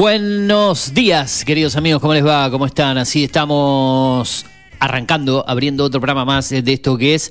Buenos días, queridos amigos, ¿cómo les va? ¿Cómo están? Así estamos arrancando, abriendo otro programa más de esto que es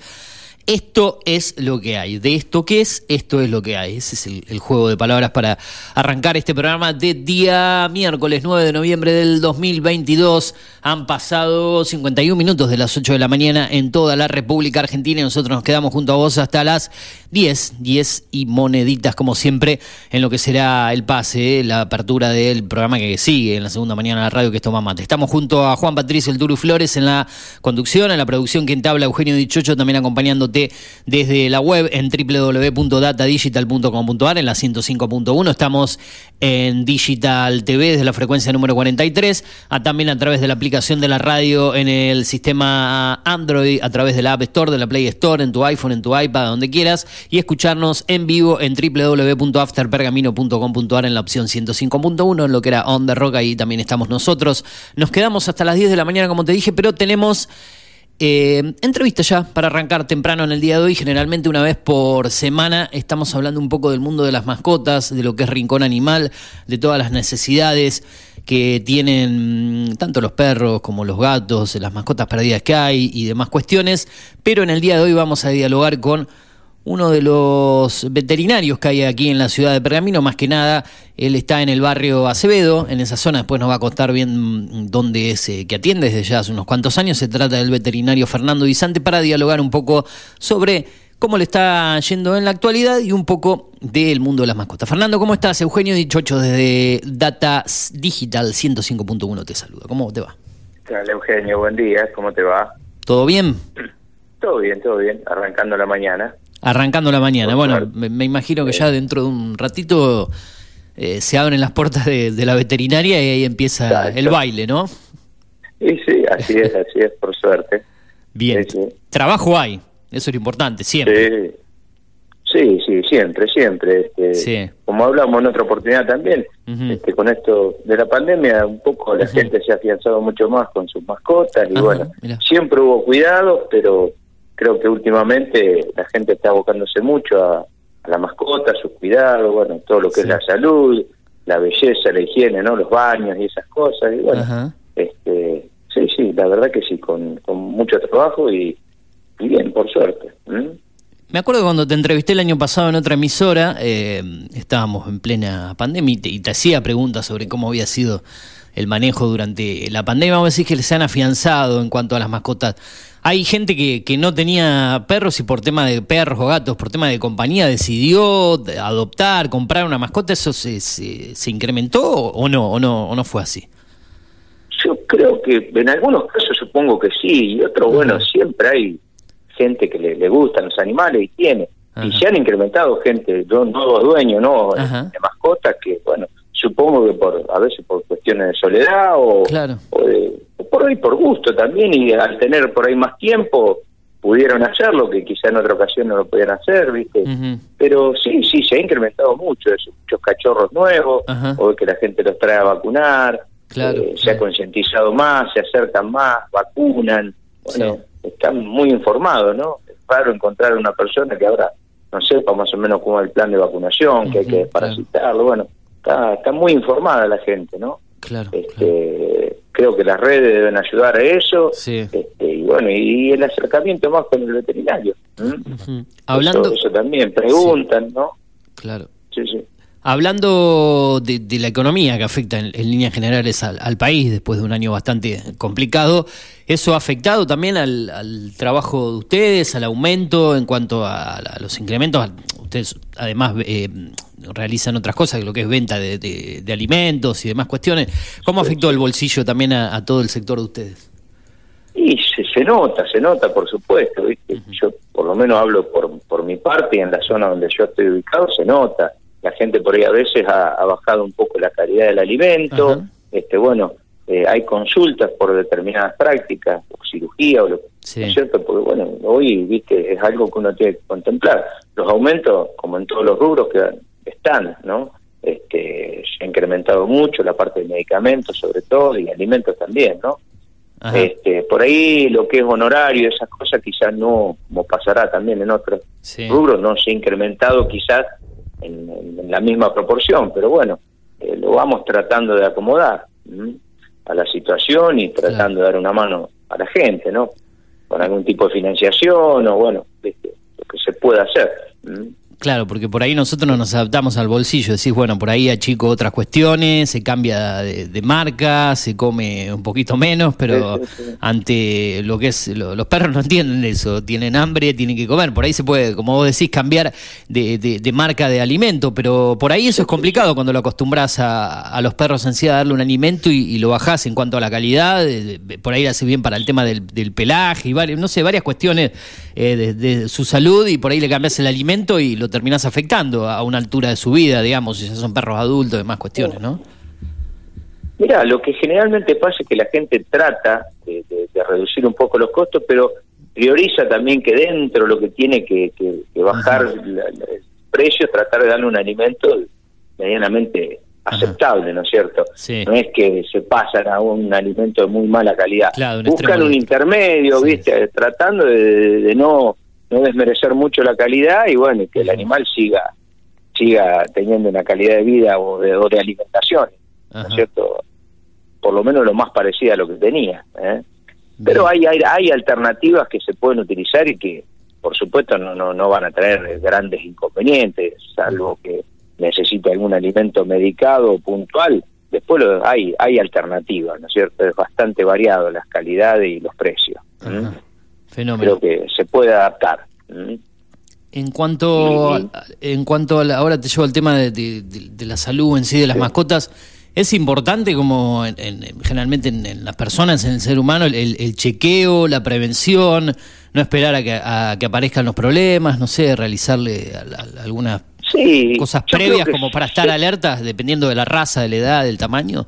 esto es lo que hay. De esto que es, esto es lo que hay. Ese es el, juego de palabras para arrancar este programa de día miércoles 9 de noviembre del 2022. Han pasado 51 minutos de las 8 de la mañana en toda la República Argentina y nosotros nos quedamos junto a vos hasta las 10, 10 y moneditas como siempre en lo que será el pase, la apertura del programa que sigue en la segunda mañana de la radio que es Toma Mate. Estamos junto a Juan Patricio El Turu Flores en la conducción, en la producción quien te habla Eugenio Dichocho también acompañándote desde la web en www.datadigital.com.ar en la 105.1. Estamos en Digital TV desde la frecuencia número 43, a, también a través de la aplicación de la radio en el sistema Android, a través de la App Store, de la Play Store, en tu iPhone, en tu iPad, donde quieras, y escucharnos en vivo en www.afterpergamino.com.ar en la opción 105.1, en lo que era On The Rock, ahí también estamos nosotros. Nos quedamos hasta las 10 de la mañana, como te dije, pero tenemos eh, entrevista ya para arrancar temprano en el día de hoy. Generalmente una vez por semana estamos hablando un poco del mundo de las mascotas, de lo que es Rincón Animal, de todas las necesidades que tienen tanto los perros como los gatos, las mascotas perdidas que hay y demás cuestiones. Pero en el día de hoy vamos a dialogar con uno de los veterinarios que hay aquí en la ciudad de Pergamino, más que nada, él está en el barrio Acevedo, en esa zona, después nos va a contar bien dónde es eh, que atiende desde ya hace unos cuantos años, se trata del veterinario Fernando Vicente para dialogar un poco sobre cómo le está yendo en la actualidad y un poco del mundo de las mascotas. Fernando, ¿cómo estás? Eugenio Dichocho desde Data Digital 105.1 te saluda. ¿Cómo te va? Hola Eugenio, buen día, ¿cómo te va? ¿Todo bien? Todo bien, todo bien, arrancando la mañana. Arrancando la mañana. Bueno, me, imagino que ya dentro de un ratito eh, se abren las puertas de, la veterinaria y ahí empieza el baile, ¿no? Sí, sí, así es, así es, por suerte. Bien. Trabajo hay, eso es lo importante, siempre. Sí, sí, siempre, siempre. Este, Como hablamos en otra oportunidad también, este, con esto de la pandemia, un poco la gente se ha afianzado mucho más con sus mascotas y bueno, siempre hubo cuidado, pero creo que últimamente la gente está abocándose mucho a, la mascota, a sus cuidados, bueno, todo lo que es la salud, la belleza, la higiene, ¿no? Los baños y esas cosas. Y bueno, este, sí, sí, la verdad que sí, con, con mucho trabajo y, bien, por suerte. Me acuerdo cuando te entrevisté el año pasado en otra emisora, eh, estábamos en plena pandemia y te, hacía preguntas sobre cómo había sido el manejo durante la pandemia. Vamos a decir que se han afianzado en cuanto a las mascotas hay gente que, que no tenía perros y por tema de perros o gatos, por tema de compañía, decidió adoptar, comprar una mascota. ¿Eso se, se, incrementó o no, o, no, o no fue así? Yo creo que en algunos casos supongo que sí, y otros, bueno, siempre hay gente que le, gustan los animales y tiene. Y se han incrementado gente, nuevos dueños, ¿no? De mascotas que, bueno, supongo que por a veces por cuestiones de soledad o, por ahí por gusto también y al tener por ahí más tiempo pudieron hacerlo que quizá en otra ocasión no lo podían hacer viste pero sí sí se ha incrementado mucho eso, muchos cachorros nuevos o que la gente los trae a vacunar eh, se ha concientizado más se acercan más vacunan. Bueno están muy informados no es raro encontrar una persona que ahora no sepa más o menos cómo es el plan de vacunación que hay que parasitarlo bueno está, muy informada la gente, ¿no? Claro, este, Creo que las redes deben ayudar a eso. Sí. Este, y bueno, y el acercamiento más con el veterinario. Hablando. Eso, también, preguntan, ¿no? Claro. Sí, sí. Hablando de, la economía que afecta en, líneas generales al, país después de un año bastante complicado, ¿eso ha afectado también al, trabajo de ustedes, al aumento en cuanto a, los incrementos? Ustedes además eh, realizan otras cosas, lo que es venta de, alimentos y demás cuestiones. ¿Cómo afectó el bolsillo también a, todo el sector de ustedes? Y se, nota, se nota, por supuesto. Yo por lo menos hablo por, por mi parte y en la zona donde yo estoy ubicado se nota la gente por ahí a veces ha, bajado un poco la calidad del alimento, este bueno, eh, hay consultas por determinadas prácticas, o cirugía o lo cierto? Porque bueno, hoy, viste, es algo que uno tiene que contemplar. Los aumentos, como en todos los rubros, que están, ¿no? Este, se ha incrementado mucho la parte de medicamentos sobre todo y alimentos también, ¿no? Este, por ahí lo que es honorario, esas cosas quizás no, como pasará también en otros rubros, no se ha incrementado quizás en, la misma proporción, pero bueno, eh, lo vamos tratando de acomodar a la situación y tratando de dar una mano a la gente, ¿no? Con algún tipo de financiación o bueno, lo que se pueda hacer. Claro, porque por ahí nosotros no nos adaptamos al bolsillo, decís, bueno, por ahí achico otras cuestiones, se cambia de, marca, se come un poquito menos, pero ante lo que es, los perros no entienden eso, tienen hambre, tienen que comer, por ahí se puede, como vos decís, cambiar de, marca de alimento, pero por ahí eso es complicado cuando lo acostumbras a, los perros en sí a darle un alimento y, lo bajás en cuanto a la calidad, por ahí hace bien para el tema del, pelaje y varios, no sé, varias cuestiones eh, de, su salud y por ahí le cambias el alimento y lo terminás afectando a una altura de su vida, digamos, si son perros adultos y demás cuestiones, ¿no? Mira, lo que generalmente pasa es que la gente trata de, reducir un poco los costos, pero prioriza también que dentro lo que tiene que, bajar el precio es tratar de darle un alimento medianamente aceptable, ¿no es cierto? No es que se pasan a un alimento de muy mala calidad. Buscan un intermedio, ¿viste? Tratando de, no no desmerecer mucho la calidad y bueno, que el animal siga siga teniendo una calidad de vida o de, de alimentación, ¿no es cierto? Por lo menos lo más parecido a lo que tenía. ¿eh? Pero hay, hay, hay alternativas que se pueden utilizar y que, por supuesto, no, no, no van a traer grandes inconvenientes, salvo que necesite algún alimento medicado o puntual. Después hay, hay alternativas, ¿no es cierto? Es bastante variado las calidades y los precios. Fenómeno. Creo que se puede adaptar. En cuanto, en cuanto a ahora te llevo al tema de, la salud en sí de las mascotas, es importante como generalmente en, las personas, en el ser humano, el, chequeo, la prevención, no esperar a que, a que aparezcan los problemas, no sé, realizarle algunas cosas previas como para estar alertas, dependiendo de la raza, de la edad, del tamaño.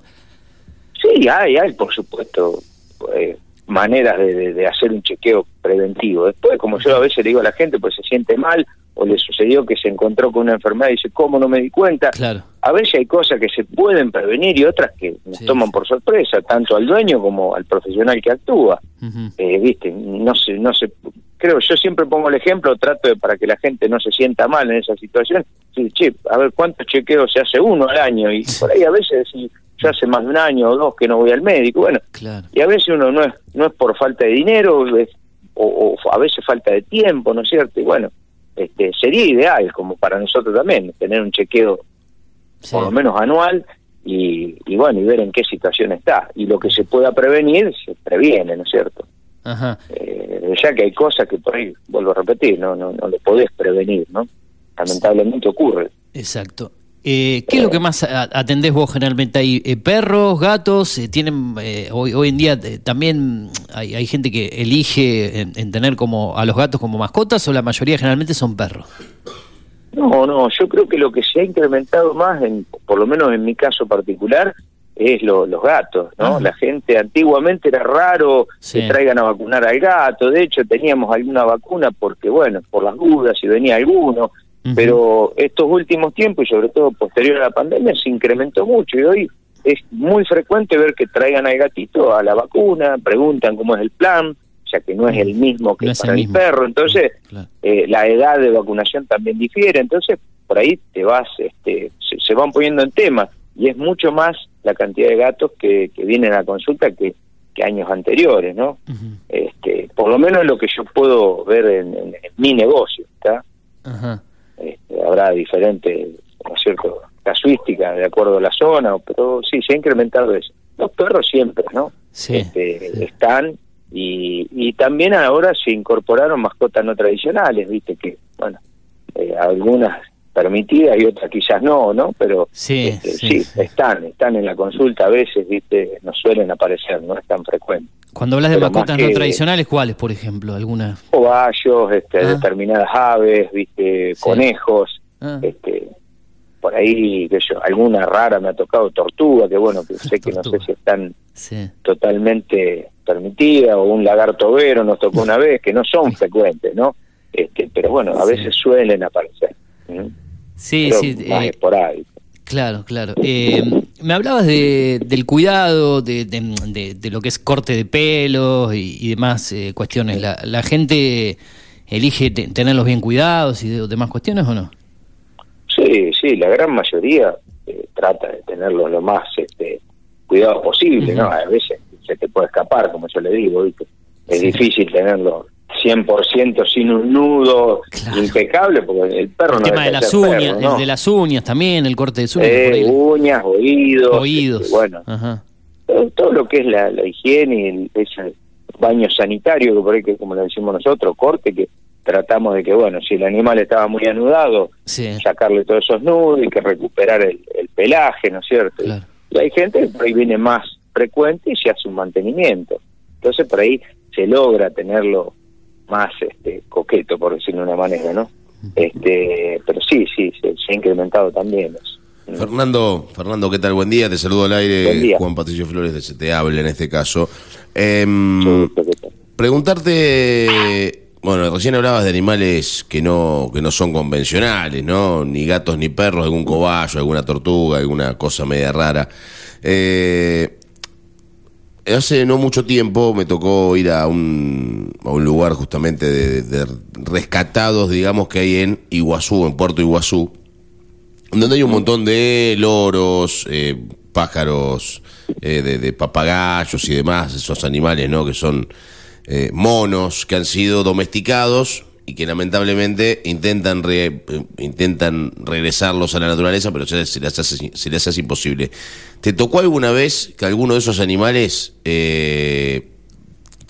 Sí, hay, hay, por supuesto. Pues, maneras de, hacer un chequeo preventivo. Después, como yo a veces le digo a la gente, pues se siente mal o le sucedió que se encontró con una enfermedad y dice, ¿cómo no me di cuenta? Claro. A veces hay cosas que se pueden prevenir y otras que nos toman por sorpresa, tanto al dueño como al profesional que actúa. Eh, Viste, no sé, no sé, creo, yo siempre pongo el ejemplo, trato de para que la gente no se sienta mal en esa situación, sí, che, a ver cuántos chequeos se hace uno al año y por ahí a veces yo hace más de un año o dos que no voy al médico, bueno, y a veces uno no es no es por falta de dinero o, a veces falta de tiempo, ¿no es cierto? Y bueno, este sería ideal como para nosotros también tener un chequeo por lo menos anual y, y, bueno, y ver en qué situación está. Y lo que se pueda prevenir, se previene, ¿no es cierto? Ajá. Eh, ya que hay cosas que por ahí, vuelvo a repetir, no, no, no lo podés prevenir, ¿no? Lamentablemente ocurre. Exacto. Eh, ¿Qué es lo que más atendés vos generalmente ahí? Eh, ¿Perros, gatos? Eh, tienen hoy, hoy en día también hay, hay, gente que elige en, tener como a los gatos como mascotas o la mayoría generalmente son perros? No, no, yo creo que lo que se ha incrementado más, en, por lo menos en mi caso particular, es los gatos, ¿no? La gente antiguamente era raro que traigan a vacunar al gato, de hecho teníamos alguna vacuna porque, bueno, por las dudas, si venía alguno, pero estos últimos tiempos, y sobre todo posterior a la pandemia, se incrementó mucho y hoy es muy frecuente ver que traigan al gatito a la vacuna, preguntan cómo es el plan, ya que no es el mismo que para el, perro, entonces eh, la edad de vacunación también difiere, entonces por ahí te vas, este, se, van poniendo en tema. Y es mucho más la cantidad de gatos que, que vienen a la consulta que, que años anteriores, ¿no? este, por lo menos lo que yo puedo ver en, en mi negocio, ¿está? Ajá este, habrá diferentes, ¿no es cierto?, casuísticas de acuerdo a la zona, pero sí, se ha incrementado eso. Los perros siempre, ¿no? Sí, este, Están y, y también ahora se incorporaron mascotas no tradicionales, viste que, bueno, eh, algunas permitidas y otras quizás no, ¿no? Pero sí, este, sí, están, están en la consulta a veces, viste, no suelen aparecer, no es tan frecuente. Cuando hablas de mascotas no tradicionales, ¿cuáles, por ejemplo? ¿Algunas? Caballos, este, ah. determinadas aves, viste, conejos, ah. este, por ahí, que yo, alguna rara me ha tocado tortuga, que bueno, que sé que no sé si están totalmente permitidas, o un lagarto vero nos tocó una vez, que no son frecuentes, ¿no? Este, pero bueno, a veces suelen aparecer. Sí, sí. Más eh, ahí. Claro, claro. Eh, me hablabas de, del cuidado, de, de, lo que es corte de pelo y, demás eh, cuestiones. La, ¿La, gente elige tenerlos bien cuidados y demás cuestiones o no? Sí, sí, la gran mayoría trata de tenerlo lo más este, cuidado posible, ¿no? A veces se te puede escapar, como yo le digo, es difícil tenerlo 100% sin un nudo impecable porque el perro el no tema de las uñas el de las uñas también el corte de uñas eh, uñas oídos oídos. este, bueno Todo, lo que es la, higiene y ese baño sanitario que por ahí que como le decimos nosotros corte que tratamos de que bueno si el animal estaba muy anudado sacarle todos esos nudos y que recuperar el, pelaje no es cierto y hay gente que por ahí viene más frecuente y se hace un mantenimiento. Entonces por ahí se logra tenerlo más este, coqueto, por decirlo de una manera, ¿no? Este, pero sí, sí, se, ha incrementado también Fernando, Fernando, ¿qué tal? Buen día, te saludo al aire. Juan Patricio Flores de Se Habla en este caso. Em, preguntarte, bueno, recién hablabas de animales que no, que no son convencionales, ¿no? Ni gatos ni perros, algún cobayo, alguna tortuga, alguna cosa media rara. Eh, Hace no mucho tiempo me tocó ir a un, a un lugar justamente de, rescatados, digamos, que hay en Iguazú, en Puerto Iguazú, donde hay un montón de loros, eh, pájaros, eh, de, papagayos y demás, esos animales, ¿no? Que son eh, monos que han sido domesticados y que lamentablemente intentan intentan regresarlos a la naturaleza, pero se les, hace, se les hace imposible. ¿Te tocó alguna vez que alguno de esos animales eh,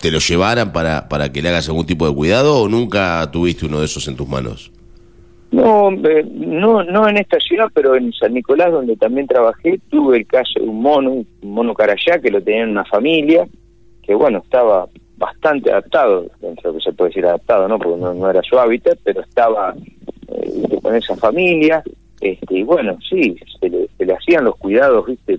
te lo llevaran para, para que le hagas algún tipo de cuidado o nunca tuviste uno de esos en tus manos? No, no, no en esta ciudad, pero en San Nicolás, donde también trabajé, tuve el caso de un mono, un mono carayá, que lo tenía en una familia, que bueno, estaba bastante adaptado, dentro que se puede decir adaptado, ¿no? Porque no, era su hábitat, pero estaba eh, con esa familia, este, y bueno, sí, se le, hacían los cuidados, viste,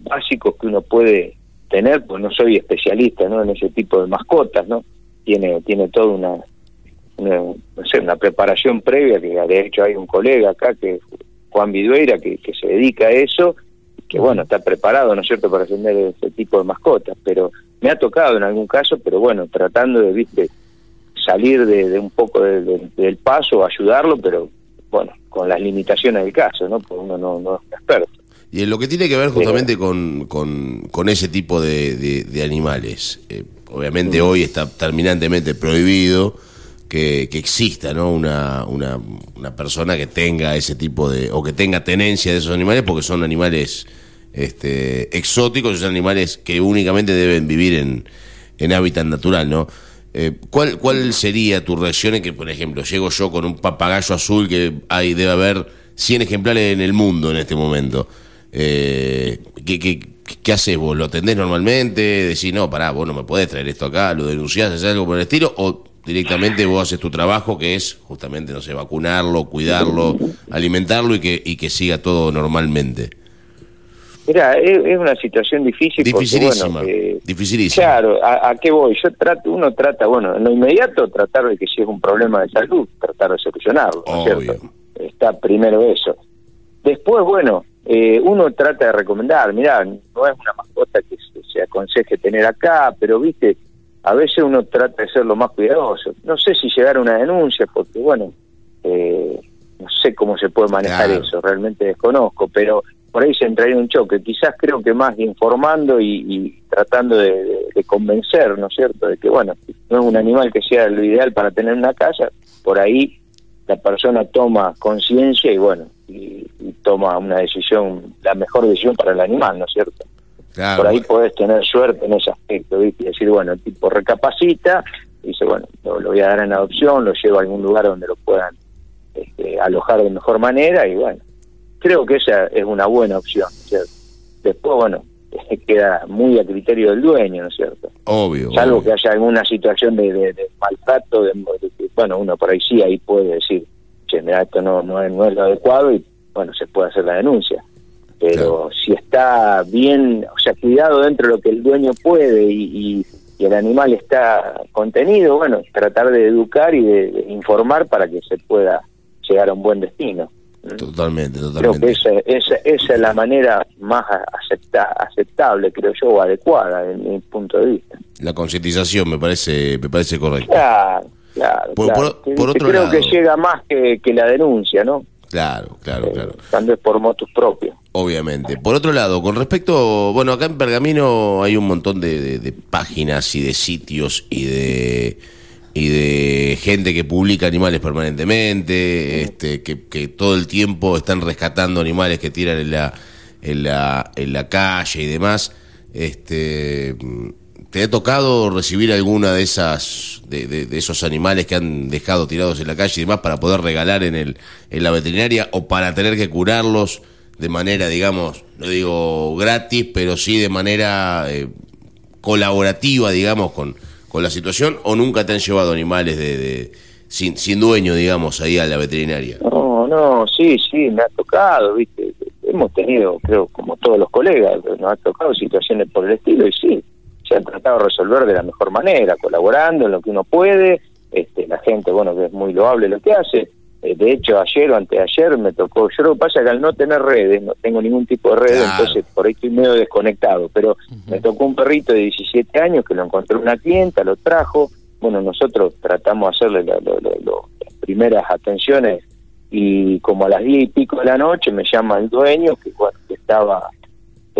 básicos que uno puede tener, pues no soy especialista, ¿no? En ese tipo de mascotas, ¿no? Tiene, tiene toda una, no sé, una preparación previa, que de hecho hay un colega acá, que Juan Vidueira, que, que se dedica a eso, que bueno, está preparado, ¿no es cierto?, para atender ese tipo de mascotas, pero me ha tocado en algún caso, pero bueno, tratando de, viste, salir de, un poco del paso, ayudarlo, pero bueno, con las limitaciones del caso, ¿no? Porque uno no, es experto. Y en lo que tiene que ver justamente con, con, ese tipo de, animales, eh, obviamente hoy está terminantemente prohibido que, que exista ¿no? Una, una, una, persona que tenga ese tipo de, o que tenga tenencia de esos animales, porque son animales este, exóticos, son animales que únicamente deben vivir en, en hábitat natural, ¿no? Eh, ¿cuál, ¿Cuál sería tu reacción en que, por ejemplo, llego yo con un papagayo azul que hay, debe haber 100 ejemplares en el mundo en este momento? Eh, ¿qué, qué, qué haces vos? ¿Lo atendés normalmente? ¿Decís, no, pará, vos no me podés traer esto acá? ¿Lo denunciás? ¿Haces algo por el estilo? ¿O directamente vos haces tu trabajo que es justamente, no sé, vacunarlo, cuidarlo, alimentarlo y que, y que siga todo normalmente? Mira, es, una situación difícil. Dificilísima. Eh, dificilísima. Claro, ¿a, qué voy? Yo trato, uno trata, bueno, en lo inmediato tratar de que si es un problema de salud, tratar de solucionarlo, ¿no es cierto? Está primero eso. Después, bueno, eh, uno trata de recomendar, mira, no es una mascota que se, aconseje tener acá, pero viste, a veces uno trata de ser lo más cuidadoso. No sé si llegar a una denuncia, porque bueno, eh, no sé cómo se puede manejar eso, realmente desconozco, pero por ahí se entraría un choque. Quizás creo que más informando y, tratando de, convencer, ¿no es cierto?, de que, bueno, no es un animal que sea lo ideal para tener una casa, por ahí la persona toma conciencia y, bueno, y, toma una decisión, la mejor decisión para el animal, ¿no es cierto? Por ahí podés tener suerte en ese aspecto, ¿viste? decir, bueno, el tipo recapacita, dice, bueno, lo, voy a dar en adopción, lo llevo a algún lugar donde lo puedan este, alojar de mejor manera y, bueno, creo que esa es una buena opción. Después, bueno, queda muy a criterio del dueño, ¿no es cierto? Obvio. Salvo que haya alguna situación de, maltrato, de, bueno, uno por ahí sí, ahí puede decir, che, mira, esto no, no, es, no es lo adecuado y, bueno, se puede hacer la denuncia. Pero si está bien, o sea, cuidado dentro de lo que el dueño puede y, el animal está contenido, bueno, tratar de educar y de informar para que se pueda llegar a un buen destino. Totalmente, totalmente. Creo que esa, esa, esa es la manera más acepta, aceptable, creo yo, o adecuada en mi punto de vista. La concientización me parece me parece correcta. Claro, claro. Por, otro creo que llega más que, que, la denuncia, ¿no? Claro, claro, eh, claro. Cuando es por motos propios. Obviamente. Por otro lado, con respecto, bueno, acá en Pergamino hay un montón de, páginas y de sitios y de y de gente que publica animales permanentemente, este, que, todo el tiempo están rescatando animales que tiran en la, en la, en la calle y demás. Este, ¿Te ha tocado recibir alguna de esas de, esos animales que han dejado tirados en la calle y demás para poder regalar en el en la veterinaria o para tener que curarlos de manera, digamos, no digo gratis, pero sí de manera eh, colaborativa, digamos, con, con la situación o nunca te han llevado animales de, sin, sin dueño, digamos, ahí a la veterinaria? No, no, sí, sí, me ha tocado, viste, hemos tenido, creo, como todos los colegas, nos ha tocado situaciones por el estilo y sí, se han tratado de resolver de la mejor manera, colaborando en lo que uno puede, este, la gente, bueno, que es muy loable lo que hace, de hecho ayer o anteayer me tocó, yo lo que pasa es que al no tener redes, no tengo ningún tipo de redes, entonces por ahí estoy medio desconectado, pero me tocó un perrito de 17 años que lo encontró una clienta, lo trajo, bueno, nosotros tratamos de hacerle las primeras atenciones y como a las diez y pico de la noche me llama el dueño que, que estaba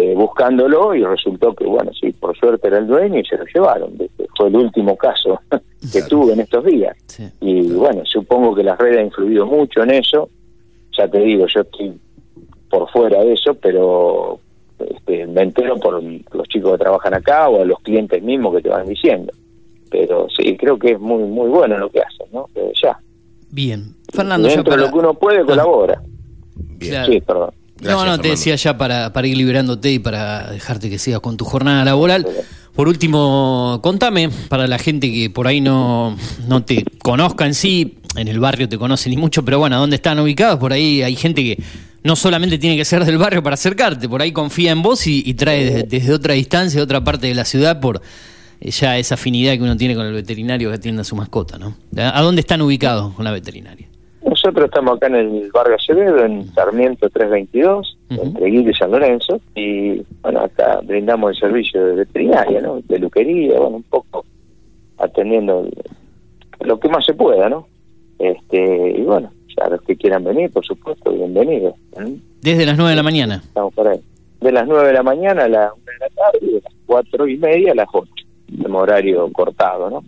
eh, buscándolo y resultó que, bueno, sí, por suerte era el dueño y se lo llevaron. Fue el último caso que tuve en estos días. Y bueno, supongo que las redes han influido mucho en eso. Ya te digo, yo estoy por fuera de eso, pero este, me entero por los chicos que trabajan acá o a los clientes mismos que te van diciendo. Pero sí, creo que es muy muy bueno lo que hacen, ¿no? ya. Bien. Fernando, dentro de lo que uno puede, colabora. Sí, perdón. No, no, te decía ya para, para ir liberándote y para dejarte que sigas con tu jornada laboral. Por último, contame, para la gente que por ahí no, no te conozca en sí, en el barrio te conoce ni mucho, pero bueno, ¿dónde están ubicados? Por ahí hay gente que no solamente tiene que ser del barrio para acercarte, por ahí confía en vos y, trae desde, desde, otra distancia, de otra parte de la ciudad, por ya esa afinidad que uno tiene con el veterinario que atiende a su mascota, ¿no? ¿A dónde están ubicados con la veterinaria? Nosotros estamos acá en el barrio Acevedo, en Sarmiento 322, entre Guille y San Lorenzo, y bueno, acá brindamos el servicio de veterinaria, ¿no? De luquería, bueno, un poco atendiendo lo que más se pueda, ¿no? Este, y bueno, ya los que quieran venir, por supuesto, bienvenidos. ¿Desde las 9 de la mañana? Estamos por ahí. De las 9 de la mañana a las 1 de la tarde y de las 4 y media a las 8 horario cortado, ¿no?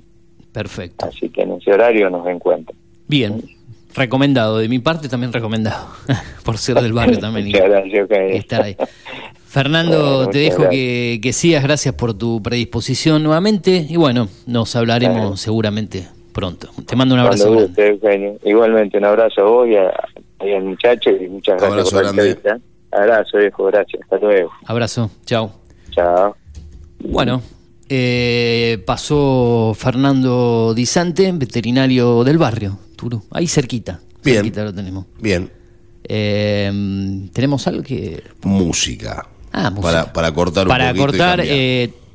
Perfecto. Así que en ese horario nos encuentran. Bien, recomendado. De mi parte también recomendado. Por ser del barrio también. y, estar ahí. Fernando, te dejo que, que, sigas. Gracias por tu predisposición nuevamente. Y bueno, nos hablaremos seguramente pronto. Te mando un abrazo. Igualmente, un abrazo a vos y, a, al muchacho y muchas gracias por la entrevista. Abrazo, viejo. Gracias. Hasta luego. Abrazo. Chao. Chao. Bueno, eh, pasó Fernando Disante, veterinario del barrio, Ahí cerquita. Bien. Cerquita lo tenemos. Bien. Eh, tenemos algo que. Música. Ah, música. Para, para cortar un Para cortar,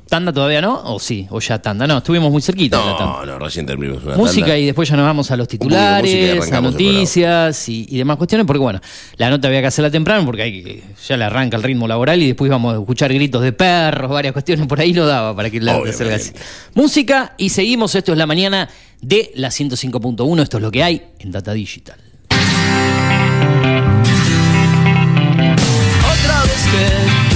¿Tanda todavía no? ¿O sí? ¿O ya tanda? No, estuvimos muy cerquita. No, no, recién terminamos una Música y después ya nos vamos a los titulares, a noticias y, demás cuestiones, porque bueno, la nota había que hacerla temprano porque hay ya le arranca el ritmo laboral y después vamos a escuchar gritos de perros, varias cuestiones, por ahí lo daba para que la salga así. Música y seguimos, esto es la mañana de la 105.1, esto es lo que hay en Data Digital. Otra vez que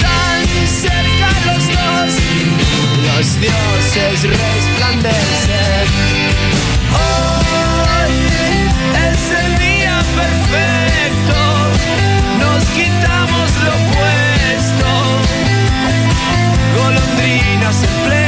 Tan cerca los dos, los dioses resplandecen. Hoy es el día perfecto, nos quitamos lo puesto, golondrinas en pleno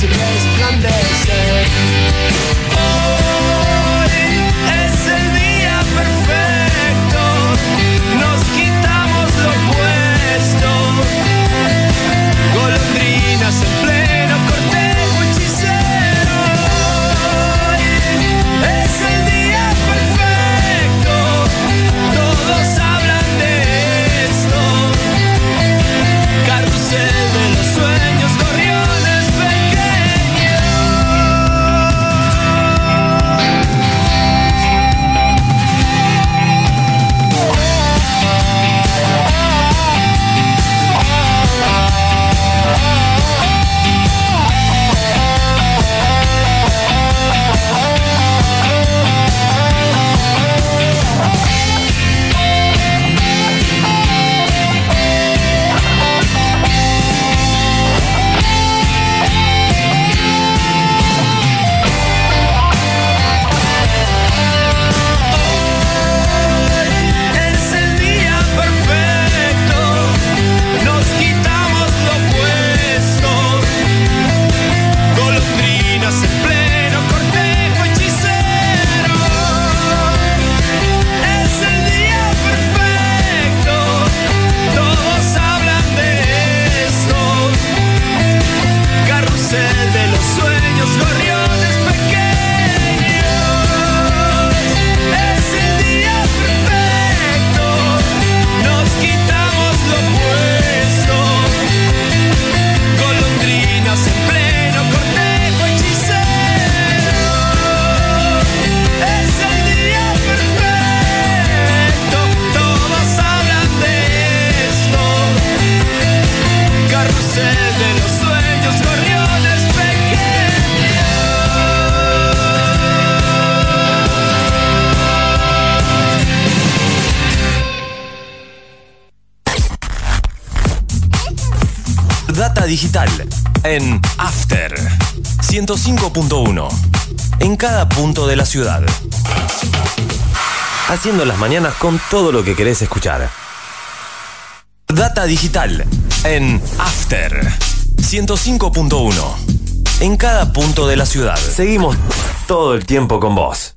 Dioses resplandecen. Hoy Data digital en After 105.1 en cada punto de la ciudad. Haciendo las mañanas con todo lo que querés escuchar. Data digital en After 105.1 en cada punto de la ciudad. Seguimos todo el tiempo con vos.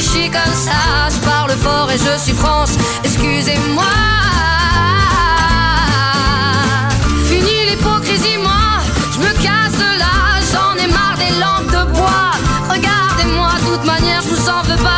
je suis comme ça. Je parle fort et je suis France, excusez-moi. Fini l'hypocrisie, moi, je me casse là. J'en ai marre des lampes de bois. Regardez-moi, de toute manière, je vous en veux pas.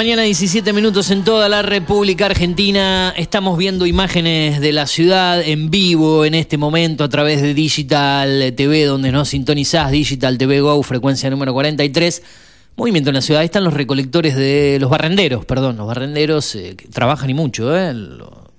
mañana, 17 minutos en toda la República Argentina. Estamos viendo imágenes de la ciudad en vivo en este momento a través de Digital TV, donde nos sintonizás, Digital TV Go, frecuencia número 43. Movimiento en la ciudad. Ahí están los recolectores de los barrenderos, perdón, los barrenderos eh, que trabajan y mucho, ¿eh? Lo-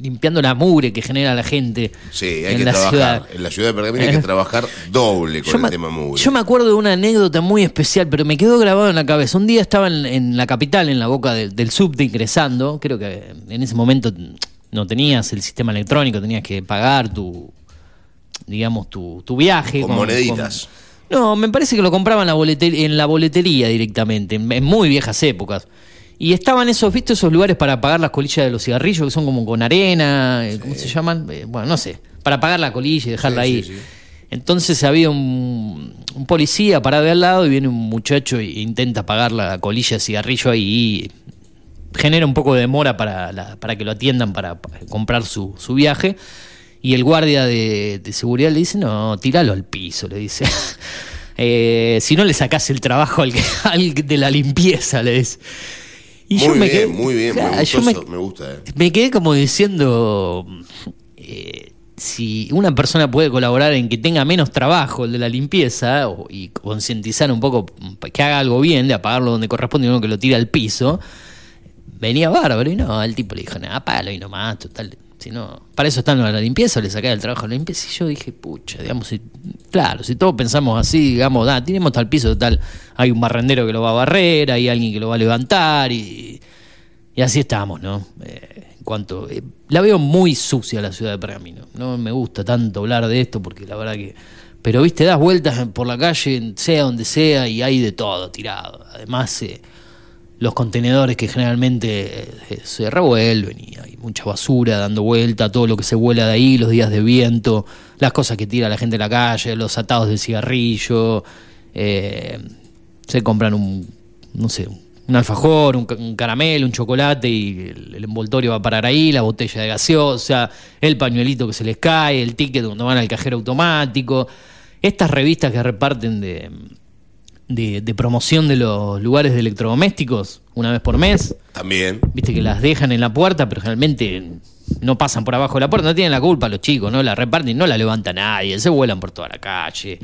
limpiando la mugre que genera la gente Sí, hay en que la trabajar. ciudad. En la ciudad de Pergamino hay que trabajar doble con Yo el me, tema mugre. yo me acuerdo de una anécdota muy especial, pero me quedó grabado en la cabeza. Un día estaba en, en la capital, en la boca de- del subte ingresando. Creo que en ese momento no tenías el sistema electrónico, tenías que pagar tu, digamos, tu, tu viaje. Con moneditas. con- no, me parece que lo compraban en la, boleter- en la boletería directamente, en, en muy viejas épocas. Y estaban esos, ¿viste? Esos lugares para pagar las colillas de los cigarrillos que son como con arena, eh, ¿cómo se llaman? Eh, bueno, no sé, para pagar la colilla y dejarla Sí, ahí. sí. Entonces había un, un policía parado de al lado y viene un muchacho e intenta pagar la colilla de cigarrillo ahí y genera un poco de demora para, la- para que lo atiendan para, para comprar su, su viaje. Y el guardia de, de seguridad le dice, no, tíralo al piso, le dice. Eh, si no le sacás el trabajo al, que- al de la limpieza, le dice. Y muy yo me bien, quedé- muy bien, me, yo me- eso, me gusta. eh. me quedé como diciendo, eh, si una persona puede colaborar en que tenga menos trabajo el de la limpieza o- y concientizar un poco que haga algo bien, de apagarlo donde corresponde y no que lo tire al piso, venía bárbaro y no, el tipo le dijo, nada, apágalo y nomás, total. Si no, para eso están la limpieza, le saca el trabajo a la limpieza. Y yo dije, pucha, digamos, si- claro, si todos pensamos así, digamos, da, tiremos tal piso, total, hay un barrendero que lo va a barrer, hay alguien que lo va a levantar y, y así estamos, ¿no? Eh, en cuanto. eh, la veo muy sucia la ciudad de Pergamino. No me gusta tanto hablar de esto porque la verdad que. Pero, viste, das vueltas por la calle, sea donde sea, y hay de todo tirado. Además, eh, los contenedores que generalmente eh, se revuelven y hay mucha basura dando vuelta, todo lo que se vuela de ahí, los días de viento, las cosas que tira la gente en la calle, los atados de cigarrillo, eh, se compran un, no sé, un alfajor, un caramelo, un chocolate y el, el envoltorio va a parar ahí, la botella de gaseosa, el pañuelito que se les cae, el ticket cuando van al cajero automático, estas revistas que reparten de, de, de promoción de los lugares de electrodomésticos una vez por mes, También. viste que las dejan en la puerta, pero generalmente no pasan por abajo de la puerta, no tienen la culpa los chicos, no la reparten, no la levanta nadie, se vuelan por toda la calle,